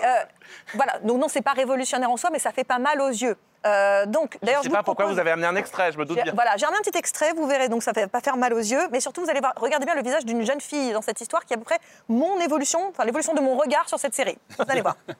voilà, donc non, c'est pas révolutionnaire en soi, mais ça fait pas mal aux yeux. Euh, donc, Je d'ailleurs, ne sais pas pourquoi propose- vous avez amené un extrait, je me doute bien. Voilà, j'ai amené un petit extrait, vous verrez, donc ça ne va pas faire mal aux yeux, mais surtout vous allez voir, regardez bien le visage d'une jeune fille dans cette histoire qui est à peu près mon évolution, enfin l'évolution de mon regard sur cette série. Vous allez voir.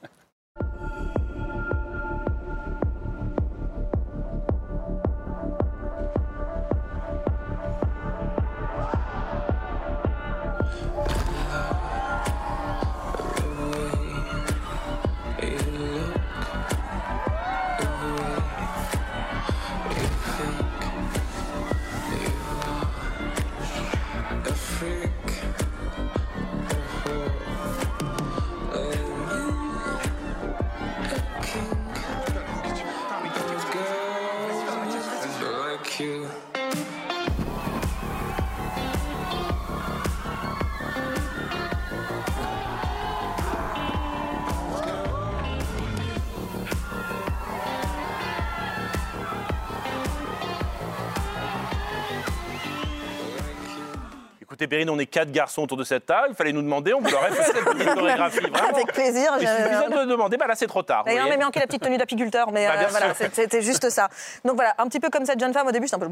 Écoutez, Perrine, on est quatre garçons autour de cette table. Il fallait nous demander, on vous l'aurait fait cette petite chorégraphie. Vraiment. Avec plaisir. Il suffisait de demander, bah là c'est trop tard. D'ailleurs, on voyez. m'a manqué la petite tenue d'apiculteur, mais Bah, euh, voilà, c'était juste ça. Donc voilà, un petit peu comme cette jeune femme au début, j'étais un peu.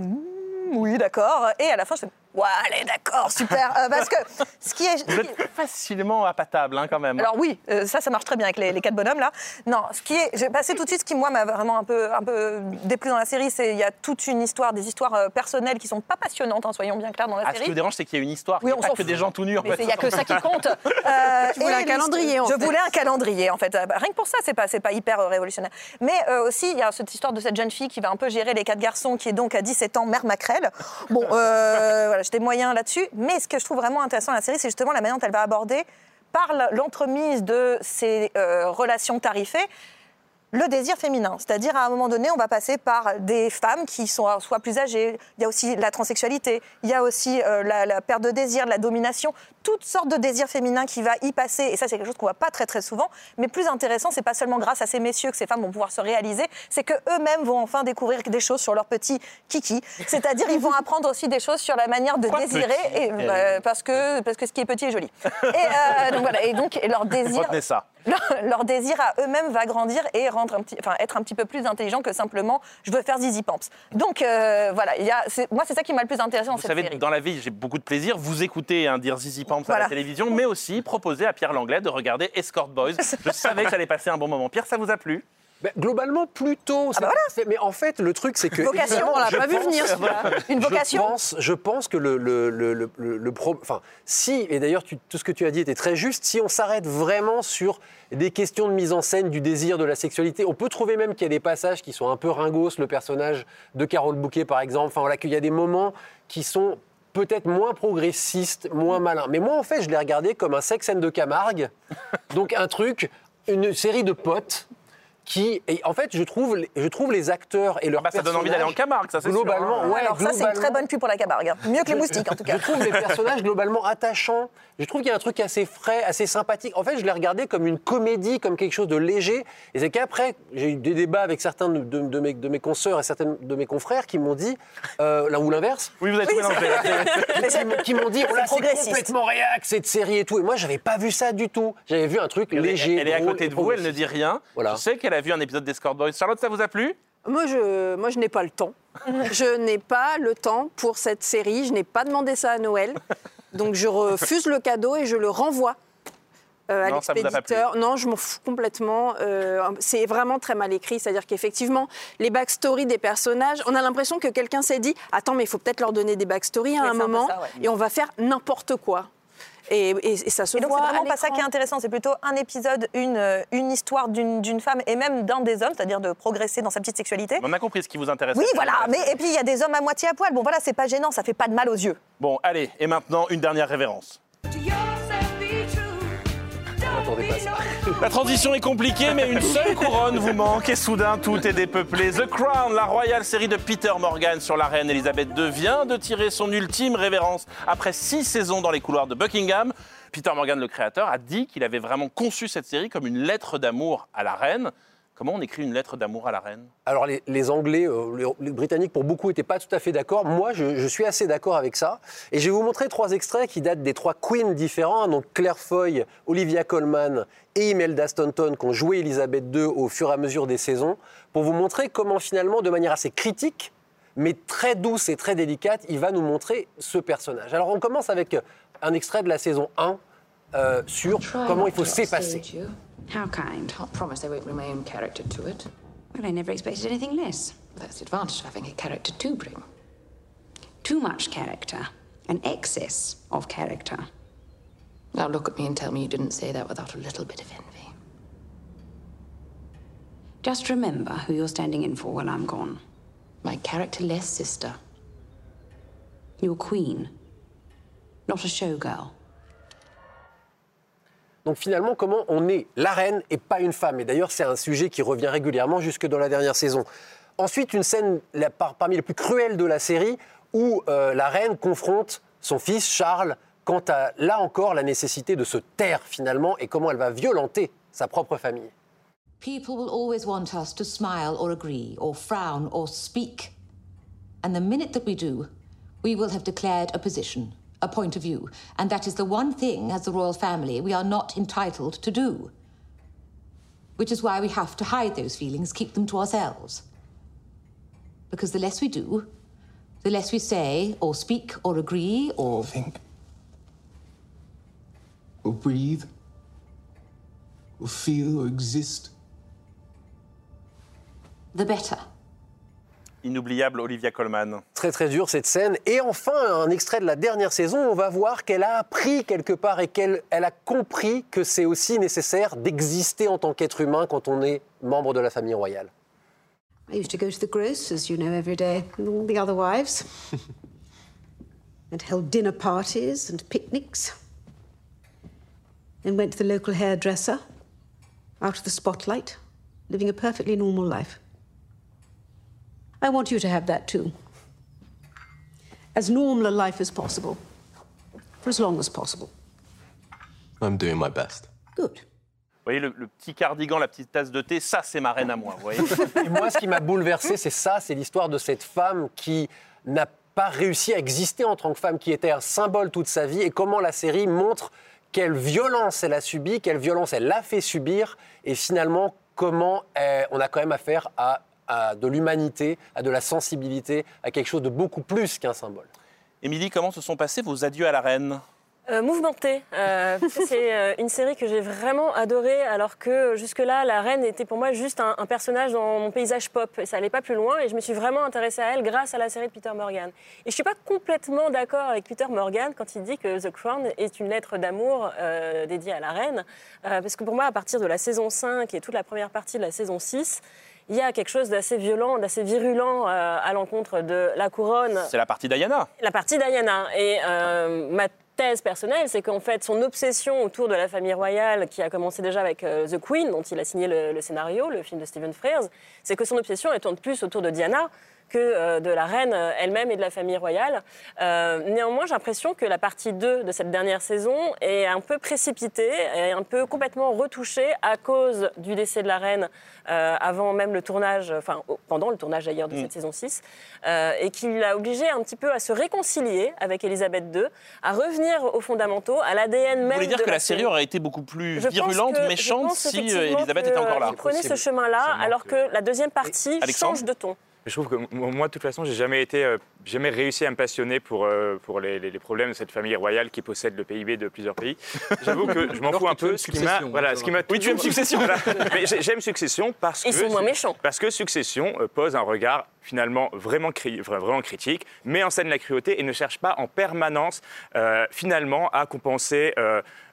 Oui, d'accord. Et à la fin, je fais. Ouais, allez, d'accord, super. Euh, parce que ce qui est. Vous êtes facilement appatable hein, quand même. Alors oui, euh, ça, ça marche très bien avec les, les quatre bonhommes là. Non, ce qui est, j'ai passé tout de suite, ce qui moi m'a vraiment un peu, un peu déplu dans la série, c'est il y a toute une histoire, des histoires euh, personnelles qui sont pas passionnantes, hein, soyons bien clairs dans la Ah, ce qui série. vous dérange, c'est qu'il y a une histoire. Oui, on pas s'en que fout. des gens tout nus. en Mais fait. il n'y a que ça qui compte. Euh, Tu voulais et un calendrier, en Je fait. voulais un calendrier, en fait. Rien que pour ça, c'est pas, c'est pas hyper euh, révolutionnaire. Mais euh, aussi, il y a cette histoire de cette jeune fille qui va un peu gérer les quatre garçons, qui est donc à 17 ans mère maquerelle. Bon, euh, voilà, j'étais moyen là-dessus. Mais ce que je trouve vraiment intéressant dans la série, c'est justement la manière dont elle va aborder, par l'entremise de ces euh, relations tarifées, le désir féminin. C'est-à-dire, à un moment donné, on va passer par des femmes qui sont euh, soit plus âgées, il y a aussi la transsexualité, il y a aussi euh, la, la perte de désir, la domination, toutes sortes de désirs féminins qui va y passer. Et ça, c'est quelque chose qu'on voit pas très très souvent. Mais plus intéressant, c'est pas seulement grâce à ces messieurs que ces femmes vont pouvoir se réaliser, c'est que eux-mêmes vont enfin découvrir des choses sur leur petit kiki. C'est-à-dire, ils vont apprendre aussi des choses sur la manière de désirer, et, bah, parce que parce que ce qui est petit est joli. Et euh, donc voilà. Et donc et leur désir Retenez ça. leur, leur désir à eux-mêmes va grandir et rendre un petit, enfin, être un petit peu plus intelligent que simplement je veux faire zizi pamps. Donc euh, voilà, y a, moi c'est ça qui m'a le plus intéressé dans Vous cette savez, série. dans la vie, j'ai beaucoup de plaisir. Vous écoutez un dire Zizi Pamps à Voilà. la télévision, mais aussi proposer à Pierre Langlais de regarder Escort Boys. Je savais que j'allais passer un bon moment. Pierre, ça vous a plu? Ben, globalement, plutôt. Ah bah Mais en fait, le truc, c'est que. Vocation, évidemment, on l'a pas vu venir. Une vocation Je pense, je pense que le, le, le, le, le- pro- Enfin, si, et d'ailleurs, tout ce que tu as dit était très juste, si on s'arrête vraiment sur des questions de mise en scène du désir, de la sexualité, on peut trouver même qu'il y a des passages qui sont un peu ringos, le personnage de Carole Bouquet, par exemple. Enfin, voilà, qu'il y a des moments qui sont peut-être moins progressistes, moins malins. Mais moi, en fait, je l'ai regardé comme un sex and de Camargue. Donc, un truc, une série de potes qui, et en fait, je trouve, je trouve les acteurs et leurs bah, ça donne envie d'aller en personnages, Camargue, ça, c'est sûr, Globalement, hein. ouais, Alors ça, c'est une globalement- très bonne pub pour la Camargue. hein. Mieux que les moustiques, en tout cas. je trouve les personnages globalement attachants. Je trouve qu'il y a un truc assez frais, assez sympathique. En fait, je l'ai regardé comme une comédie, comme quelque chose de léger. Et c'est qu'après, j'ai eu des débats avec certains de, de- de mes, de mes consoeurs et certains de mes confrères qui m'ont dit, euh, là ou l'inverse, Oui, vous tout mélangé. qui m'ont- qui m'ont dit, oh là, c'est complètement réac cette série et tout. Et moi, j'avais pas vu ça du tout. J'avais vu un truc Elle est- léger. Elle est à côté de vous, elle ne dit rien. Voilà. Je sais qu'elle a vu un épisode d'Escort Boys. Charlotte, ça vous a plu? Moi, je, moi, je n'ai pas le temps. je n'ai pas le temps pour cette série. Je n'ai pas demandé ça à Noël. Donc, je refuse le cadeau et je le renvoie euh, à l'expéditeur. Non, je m'en fous complètement. Euh, c'est vraiment très mal écrit. C'est-à-dire qu'effectivement, les backstories des personnages, on a l'impression que quelqu'un s'est dit Attends, mais il faut peut-être leur donner des backstories à un moment ça, ouais. et on va faire n'importe quoi. Et, et- et ça se Et donc, voit. c'est à vraiment pas ça qui est intéressant, c'est plutôt un épisode, une, euh, une histoire d'une d'une femme et même d'un des hommes, c'est-à-dire de progresser dans sa petite sexualité. On a compris ce qui vous intéresse. Oui, voilà, mais et puis il y a des hommes à moitié à poil. Bon, voilà, c'est pas gênant, ça fait pas de mal aux yeux. Bon, allez, et maintenant, une dernière révérence. La transition est compliquée, mais une seule couronne vous manque et soudain tout est dépeuplé. The Crown, la royale série de Peter Morgan sur la reine Elisabeth II, vient de tirer son ultime révérence après six saisons dans les couloirs de Buckingham. Peter Morgan, le créateur, a dit qu'il avait vraiment conçu cette série comme une lettre d'amour à la reine. Comment on écrit une lettre d'amour à la reine? Alors les, les Anglais, euh, les, les Britanniques pour beaucoup n'étaient pas tout à fait d'accord. Moi, je, je suis assez d'accord avec ça. Et je vais vous montrer trois extraits qui datent des trois queens différents. Donc Claire Foy, Olivia Colman et Imelda Staunton qui ont joué Elisabeth II au fur et à mesure des saisons, pour vous montrer comment finalement, de manière assez critique, mais très douce et très délicate, il va nous montrer ce personnage. Alors on commence avec un extrait de la saison 1 euh, sur comment il faut s'effacer. How kind? Can't promise there won't be my own character to it. Well, I never expected anything less. That's the advantage of having a character to bring. Too much character. An excess of character. Now look at me and tell me you didn't say that without a little bit of envy. Just remember who you're standing in for while I'm gone. My characterless sister. You're queen, not a showgirl. Donc finalement, comment on est la reine et pas une femme? Et d'ailleurs, c'est un sujet qui revient régulièrement jusque dans la dernière saison. Ensuite, une scène parmi les plus cruelles de la série où euh, la reine confronte son fils Charles quant à, là encore, la nécessité de se taire finalement et comment elle va violenter sa propre famille. People will always want us to smile or agree, or frown or speak. And the minute that we do, we will have declared a position, a point of view. And that is the one thing, as the royal family, we are not entitled to do. Which is why we have to hide those feelings, keep them to ourselves. Because the less we do, the less we say, or speak, or agree, or. Think. Or breathe. Or feel or exist. the better. Inoubliable Olivia Colman. Très très dur cette scène. Et enfin, un extrait de la dernière saison, on va voir qu'elle a appris quelque part et qu'elle elle a compris que c'est aussi nécessaire d'exister en tant qu'être humain quand on est membre de la famille royale. I used to go to the gross, as you know, every day with all the other wives. and held dinner parties and picnics. Then went to the local hairdresser, out of the spotlight, living a perfectly normal life. I want you to have that too. As normal a life as possible, for as long as possible. I'm doing my best. Vous voyez le, le petit cardigan, la petite tasse de thé, ça c'est ma reine à moi, vous voyez Et moi, ce qui m'a bouleversé, c'est ça, c'est l'histoire de cette femme qui n'a pas réussi à exister en tant que femme, qui était un symbole toute sa vie, et comment la série montre quelle violence elle a subi, quelle violence elle l'a fait subir, et finalement comment euh, on a quand même affaire à, à de l'humanité, à de la sensibilité, à quelque chose de beaucoup plus qu'un symbole. Émilie, comment se sont passés vos adieux à la reine? Euh, mouvementé. Euh, c'est euh, une série que j'ai vraiment adorée, alors que jusque-là, la reine était pour moi juste un, un personnage dans mon paysage pop. Et ça allait pas plus loin. Et je me suis vraiment intéressée à elle grâce à la série de Peter Morgan. Et je suis pas complètement d'accord avec Peter Morgan quand il dit que The Crown est une lettre d'amour euh, dédiée à la reine. Euh, parce que pour moi, à partir de la saison 5 et toute la première partie de la saison 6, il y a quelque chose d'assez violent, d'assez virulent euh, à l'encontre de la couronne C'est la partie Diana. la partie Diana. Et euh, ma thèse personnelle, c'est qu'en fait, son obsession autour de la famille royale, qui a commencé déjà avec euh, The Queen, dont il a signé le, le scénario, le film de Stephen Frears, c'est que son obsession, elle tourne plus autour de Diana que euh, de la reine euh, elle-même et de la famille royale. Euh, néanmoins, j'ai l'impression que la partie 2 de cette dernière saison est un peu précipitée, et un peu complètement retouchée à cause du décès de la reine avant même le tournage, enfin pendant le tournage d'ailleurs de Mm. cette saison 6, euh, et qui l'a obligé un petit peu à se réconcilier avec Elisabeth II, à revenir aux fondamentaux, à l'ADN même Vous voulez dire de que la série aurait été beaucoup plus Je virulente, que- méchante si Elisabeth était encore là Il prenait ce chemin-là, alors que la deuxième partie Alexandre change de ton. Je trouve que moi, de toute façon, j'ai jamais été, euh, jamais réussi à me passionner pour, euh, pour les, les- les problèmes de cette famille royale qui possède le PIB de plusieurs pays. J'avoue que je m'en fous un peu. Ce qui m'a, Succession, voilà, hein, ce qui m'a Oui, tu aimes Succession. Voilà. Mais j'ai- j'aime Succession parce Ils que sont moins méchants. Parce que Succession euh, pose un regard finalement vraiment, cri- vraiment critique, met en scène la cruauté et ne cherche pas en permanence euh, finalement à compenser.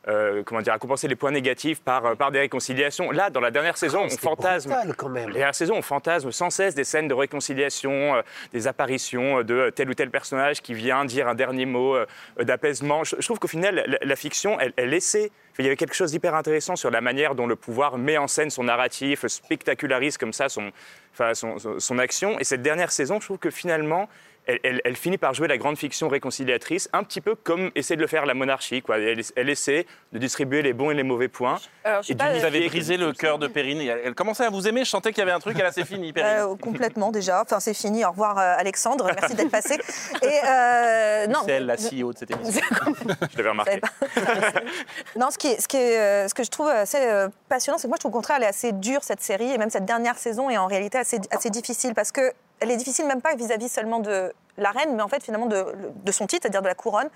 Euh, comment dire, à compenser les points négatifs par, euh, par des réconciliations. Là, dans la dernière saison, on c'était fantasme. brutal, quand même. La dernière saison, on fantasme sans cesse des scènes de réconciliation, euh, des apparitions de tel ou tel personnage qui vient dire un dernier mot euh, d'apaisement. Je, je trouve qu'au final, la, la fiction, elle, elle essaie. Il y avait quelque chose d'hyper intéressant sur la manière dont le pouvoir met en scène son narratif, spectacularise comme ça son, enfin, son, son- son action. Et cette dernière saison, je trouve que finalement, elle, elle- elle finit par jouer la grande fiction réconciliatrice, un petit peu comme essaie de le faire la monarchie. Quoi. Elle, elle essaie de distribuer les bons et les mauvais points. Alors, Et pas, Vous avez brisé le cœur de Perrine. Elle, elle commençait à vous aimer. Je sentais qu'il y avait un truc. Et là, c'est fini, Perrine. Euh, complètement déjà. Enfin, c'est fini. Au revoir, euh, Alexandre. Merci d'être passé. Et euh, non, c'est elle, la CEO de cette émission. Je l'avais remarqué. Non, ce, qui est, ce, qui est, ce que je trouve assez passionnant, c'est que moi, je trouve au contraire, elle est assez dure, cette série, et même cette dernière saison est en réalité assez, assez difficile, parce que elle est difficile même pas vis-à-vis seulement de la reine, mais en fait, finalement, de, son titre, c'est-à-dire de la couronne.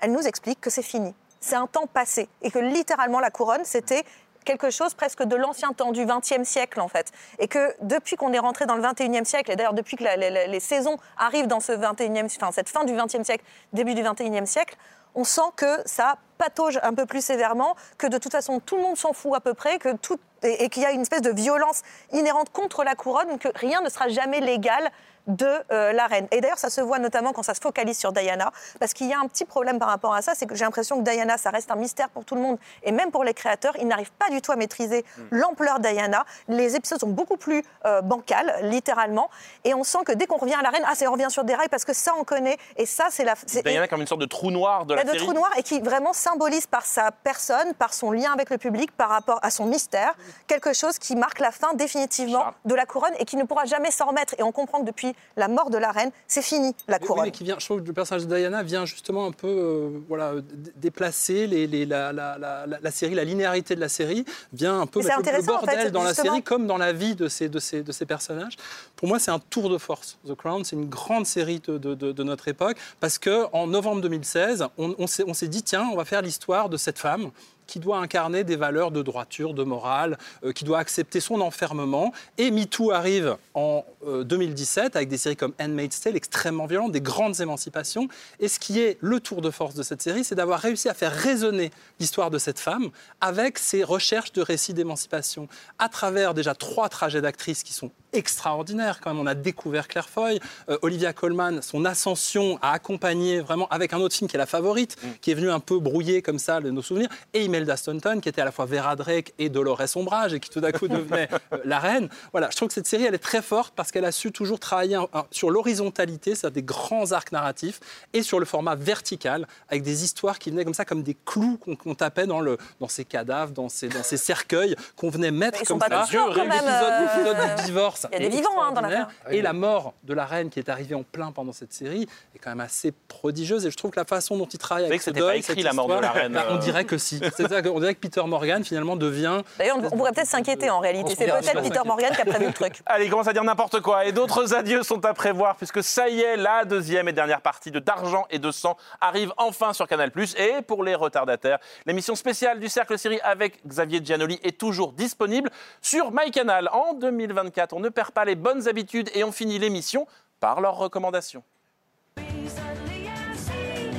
Elle nous explique que c'est fini. C'est un temps passé, et que littéralement, la couronne, c'était quelque chose presque de l'ancien temps, du XXe siècle en fait. Et que depuis qu'on est rentré dans le XXIe siècle, et d'ailleurs depuis que les saisons arrivent dans ce 21e, enfin, cette fin du XXe siècle, début du XXIe siècle, on sent que ça patauge un peu plus sévèrement, que de toute façon tout le monde s'en fout à peu près, que tout, et, qu'il y a une espèce de violence inhérente contre la couronne, que rien ne sera jamais légal de euh, la reine. Et d'ailleurs, ça se voit notamment quand ça se focalise sur Diana, parce qu'il y a un petit problème par rapport à ça, c'est que j'ai l'impression que Diana, ça reste un mystère pour tout le monde, et même pour les créateurs, ils n'arrivent pas du tout à maîtriser l'ampleur Diana. Les épisodes sont beaucoup plus euh, bancales, littéralement, et on sent que dès qu'on revient à la reine, ah, c'est on revient sur des rails, parce que ça, on connaît, et ça, c'est la... Diana comme une sorte de trou noir de la il y a de série. trou noir et qui vraiment symbolise par sa personne, par son lien avec le public, par rapport à son mystère, quelque chose qui marque la fin définitivement de la couronne et qui ne pourra jamais s'en remettre. Et on comprend que depuis la mort de la reine, c'est fini la couronne. mais qui vient, je trouve que le personnage de Diana vient justement un peu euh, voilà, déplacer les, les- la, la- la- la- la série, la linéarité de la série, vient un peu mettre le- en bordel fait, dans la série comme dans la vie de ces, de ces, de ces personnages. Pour moi, c'est un tour de force. The Crown, c'est une grande série de, de- de- de notre époque parce qu'en novembre 2016, on, on s'est on s'est dit, tiens, on va faire l'histoire de cette femme qui doit incarner des valeurs de droiture, de morale, euh, qui doit accepter son enfermement. Et MeToo arrive en euh, 2017 avec des séries comme Handmaid's Tale, extrêmement violentes, des grandes émancipations. Et ce qui est le tour de force de cette série, c'est d'avoir réussi à faire résonner l'histoire de cette femme avec ses recherches de récits d'émancipation, à travers déjà trois trajets d'actrices qui sont extraordinaires. Quand même, on a découvert Claire Foy, euh, Olivia Colman, son ascension à accompagner vraiment avec un autre film qui est La Favorite, qui est venu un peu brouiller comme ça le- nos souvenirs, et Imelda Staunton, qui était à la fois Vera Drake et Dolores Ombrage, et qui tout d'un coup devenait euh, la reine. Voilà, je trouve que cette série, elle est très forte parce qu'elle a su toujours travailler un- un- sur l'horizontalité, c'est-à-dire des grands arcs narratifs, et sur le format vertical, avec des histoires qui venaient comme ça, comme des clous qu'on tapait dans, le, dans ces cadavres, dans ces, dans ces cercueils qu'on venait mettre comme ça. même, L'épisode euh, l'épisode du divorce. Il y a des vivants, hein, dans extraordinaire. l'affaire. Et la mort de la reine qui est arrivée en plein pendant cette série est quand même assez prodigieuse. Et je trouve que la façon dont il travaille avec que ce c'était pas deuil, écrit, la mort de la reine, bah, on euh. dirait que si. Qu'on dirait que Peter Morgan finalement devient. D'ailleurs, on, on pourrait peut-être s'inquiéter en réalité. C'est peut-être Peter Morgan qui a prévu le truc. Allez, il commence à dire n'importe quoi. Et d'autres adieux sont à prévoir, puisque ça y est, la deuxième et dernière partie de D'argent et de sang arrive enfin sur Canal+. Et pour les retardataires, l'émission spéciale du Cercle Série avec Xavier Giannoli est toujours disponible sur MyCanal. En 2024, on ne perd pas les bonnes habitudes et on finit l'émission par leurs recommandations.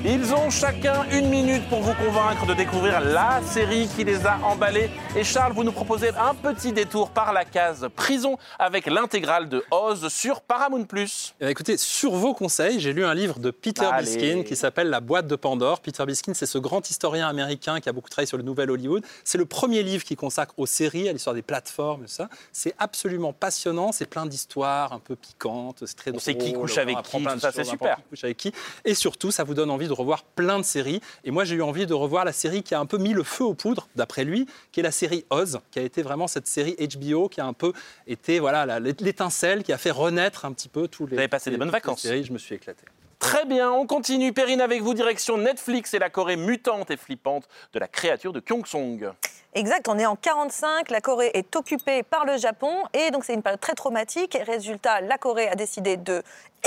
Ils ont chacun une minute pour vous convaincre de découvrir la série qui les a emballés. Et Charles, vous nous proposez un petit détour par la case prison avec l'intégrale de Oz sur Paramount+. Eh bien, écoutez, sur vos conseils, j'ai lu un livre de Peter Allez. Biskin qui s'appelle La boîte de Pandore. Peter Biskin, c'est ce grand historien américain qui a beaucoup travaillé sur le nouvel Hollywood. C'est le premier livre qui consacre aux séries, à l'histoire des plateformes, ça. C'est absolument passionnant, c'est plein d'histoires un peu piquantes, c'est très On drôle. sait qui couche avec on qui, ça, c'est on super. qui couche avec qui. Et surtout, ça vous donne envie de revoir plein de séries. Et moi, j'ai eu envie de revoir la série qui a un peu mis le feu aux poudres, d'après lui, qui est la série Oz, qui a été vraiment cette série HBO qui a un peu été voilà l'étincelle qui a fait renaître un petit peu tous les. Vous avez passé des bonnes vacances. séries. Je me suis éclaté. Très bien, on continue. Perrine avec vous, direction Netflix et la Corée mutante et flippante de la créature de Kyung Song. Exact, on est en 45, la Corée est occupée par le Japon et donc c'est une période très traumatique. Et résultat, la Corée a décidé de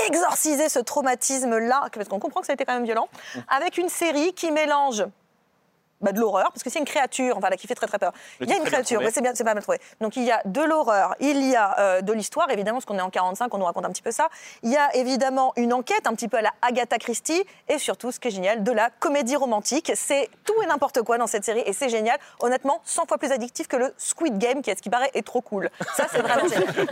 exorciser ce traumatisme-là, parce qu'on comprend que ça a été quand même violent, avec une série qui mélange bah, de l'horreur, parce que c'est une créature, enfin là, qui fait très très peur. Le il y a une créature, ouais, c'est bien, c'est pas mal trouvé. Donc il y a de l'horreur, il y a euh, de l'histoire, évidemment, parce qu'on est en 45, on nous raconte un petit peu ça. Il y a évidemment une enquête, un petit peu à la Agatha Christie, et surtout, ce qui est génial, de la comédie romantique. C'est tout et n'importe quoi dans cette série, et c'est génial. Honnêtement, 100 fois plus addictif que le Squid Game, qui est ce qui paraît est trop cool. Ça, c'est vraiment génial.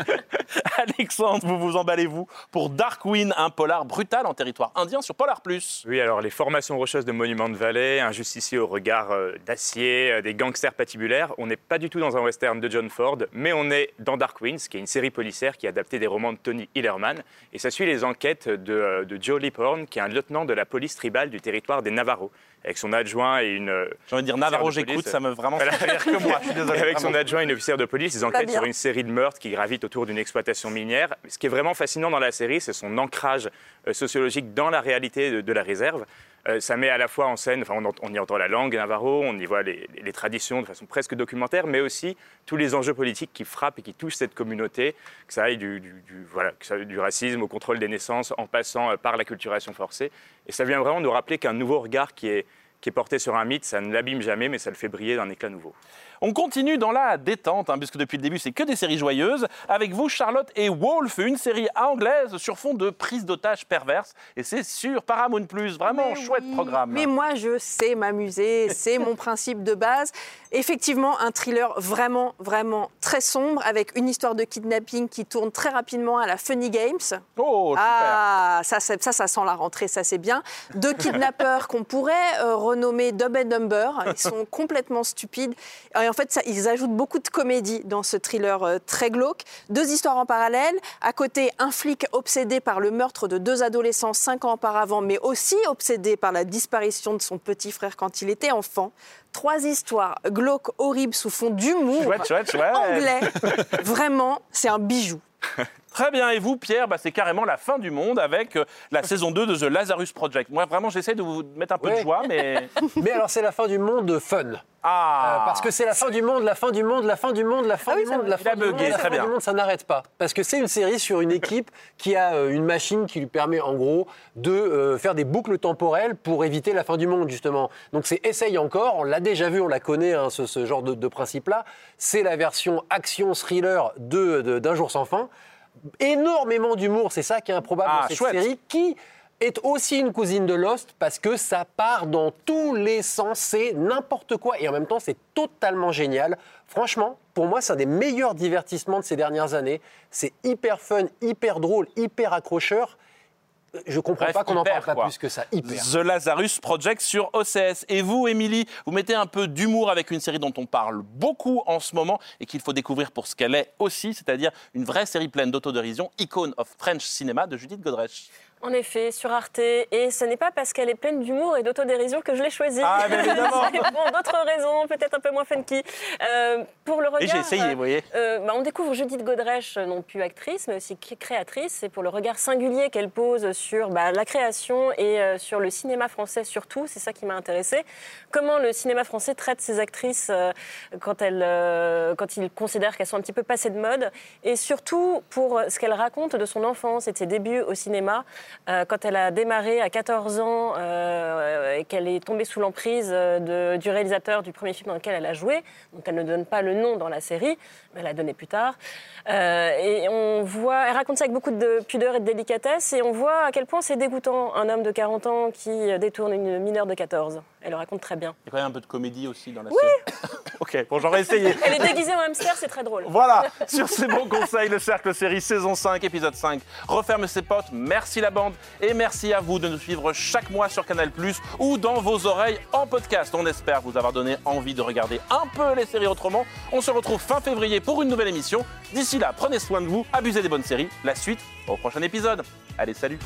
Alexandre, vous vous emballez-vous pour Darkwing, un polar brutal en territoire indien sur Polar Plus. Oui, alors les formations rocheuses de Monument de Vallée, un justicier au regard euh, d'acier, euh, des gangsters patibulaires. On n'est pas du tout dans un western de John Ford, mais on est dans Dark Winds, qui est une série policière qui a adapté des romans de Tony Hillerman. Et ça suit les enquêtes de, euh, de Joe Liphorn, qui est un lieutenant de la police tribale du territoire des Navarros, avec son adjoint et une. J'ai envie de dire Navarro, j'écoute, ça me vraiment Voilà. fait rire que moi. Je suis désolé. Avec son adjoint et une officière de police, ils enquêtent sur une série de meurtres qui gravitent autour d'une exploitation minière. Ce qui est vraiment fascinant dans la série, c'est son ancrage sociologique dans la réalité de, de la réserve. Euh, ça met à la fois en scène, enfin, on, y entend la langue navarro, on y voit les, traditions de façon presque documentaire, mais aussi tous les enjeux politiques qui frappent et qui touchent cette communauté, que ça aille du, voilà, du racisme au contrôle des naissances, en passant euh, par la culturation forcée. Et ça vient vraiment nous rappeler qu'un nouveau regard qui est, qui est porté sur un mythe, ça ne l'abîme jamais, mais ça le fait briller d'un éclat nouveau. On continue dans la détente, hein, puisque depuis le début, c'est que des séries joyeuses. Avec vous, Charlotte et Wolf, une série anglaise sur fond de prise d'otages perverse. Et c'est sur Paramount+. Vraiment Mais chouette oui, programme. Mais moi, je sais m'amuser, c'est mon principe de base. Effectivement, un thriller vraiment, vraiment très sombre, avec une histoire de kidnapping qui tourne très rapidement à la Funny Games. Oh, super. Ah, ça, ça sent la rentrée, ça c'est bien. Deux kidnappeurs qu'on pourrait euh, renommer Dub and Dumber. Ils sont complètement stupides. Et en fait, ça, ils ajoutent beaucoup de comédie dans ce thriller euh, très glauque. Deux histoires en parallèle. À côté, un flic obsédé par le meurtre de deux adolescents cinq ans auparavant, mais aussi obsédé par la disparition de son petit frère quand il était enfant. Trois histoires glauques, horribles, sous fond d'humour. Anglais. Vraiment, c'est un bijou. Très bien. Et vous, Pierre, bah, c'est carrément la fin du monde avec euh, la saison 2 de The Lazarus Project. Moi, vraiment, j'essaie de vous mettre un peu de joie, mais... Mais alors, c'est la fin du monde fun. Ah Euh, parce que c'est la fin du monde, la fin du monde, la fin du monde, la fin Ah oui, du monde, la fin du monde, la fin du monde, ça n'arrête pas. Parce que c'est une série sur une équipe qui a euh, une machine qui lui permet en gros de euh, faire des boucles temporelles pour éviter la fin du monde justement. Donc c'est essaye encore, on l'a déjà vu, on la connaît, hein, ce, ce genre de, de principe-là. C'est la version action thriller de- de- d'un jour sans fin. Énormément d'humour, c'est ça qui est improbable Ah, dans cette chouette. série qui est aussi une cousine de Lost parce que ça part dans tous les sens, c'est n'importe quoi et en même temps c'est totalement génial. Franchement, pour moi c'est un des meilleurs divertissements de ces dernières années. C'est hyper fun, hyper drôle, hyper accrocheur. Je comprends Bref, pas qu'on n'en hyper, parle pas quoi. plus que ça. Hyper. The Lazarus Project sur OCS. Et vous, Émilie, vous mettez un peu d'humour avec une série dont on parle beaucoup en ce moment et qu'il faut découvrir pour ce qu'elle est aussi, c'est-à-dire une vraie série pleine d'autodérision, Icon of French Cinema de Judith Godrèche. En effet, sur Arte. Et ce n'est pas parce qu'elle est pleine d'humour et d'autodérision que je l'ai choisie. Ah, mais évidemment. Pour d'autres raisons, peut-être un peu moins funky. Euh, pour le regard. Et j'ai essayé, vous voyez. euh, bah, on découvre Judith Godrèche, non plus actrice, mais aussi cré- créatrice. Et pour le regard singulier qu'elle pose sur bah, la création et euh, sur le cinéma français surtout, c'est ça qui m'a intéressée. Comment le cinéma français traite ses actrices euh, quand, elles, euh, quand il considère qu'elles sont un petit peu passées de mode. Et surtout pour ce qu'elle raconte de son enfance et de ses débuts au cinéma. Euh, quand elle a démarré à 14 ans euh, et qu'elle est tombée sous l'emprise euh, de- du réalisateur du premier film dans lequel elle a joué, dont elle ne donne pas le nom dans la série, mais elle l'a donné plus tard. Et on voit, elle raconte ça avec beaucoup de pudeur et de délicatesse, et on voit à quel point c'est dégoûtant un homme de 40 ans qui détourne une mineure de 14. Elle le raconte très bien. Il y a quand même un peu de comédie aussi dans la série. ok, bon, j'aurais essayé. Elle est déguisée en hamster, c'est très drôle. Voilà, sur ces bons conseils, le Cercle Série saison 5, épisode 5 referme ses potes. Merci la et merci à vous de nous suivre chaque mois sur Canal ou dans vos oreilles en podcast. On espère vous avoir donné envie de regarder un peu les séries autrement. On se retrouve fin février pour une nouvelle émission. D'ici là, prenez soin de vous, abusez des bonnes séries. La suite au prochain épisode. Allez, salut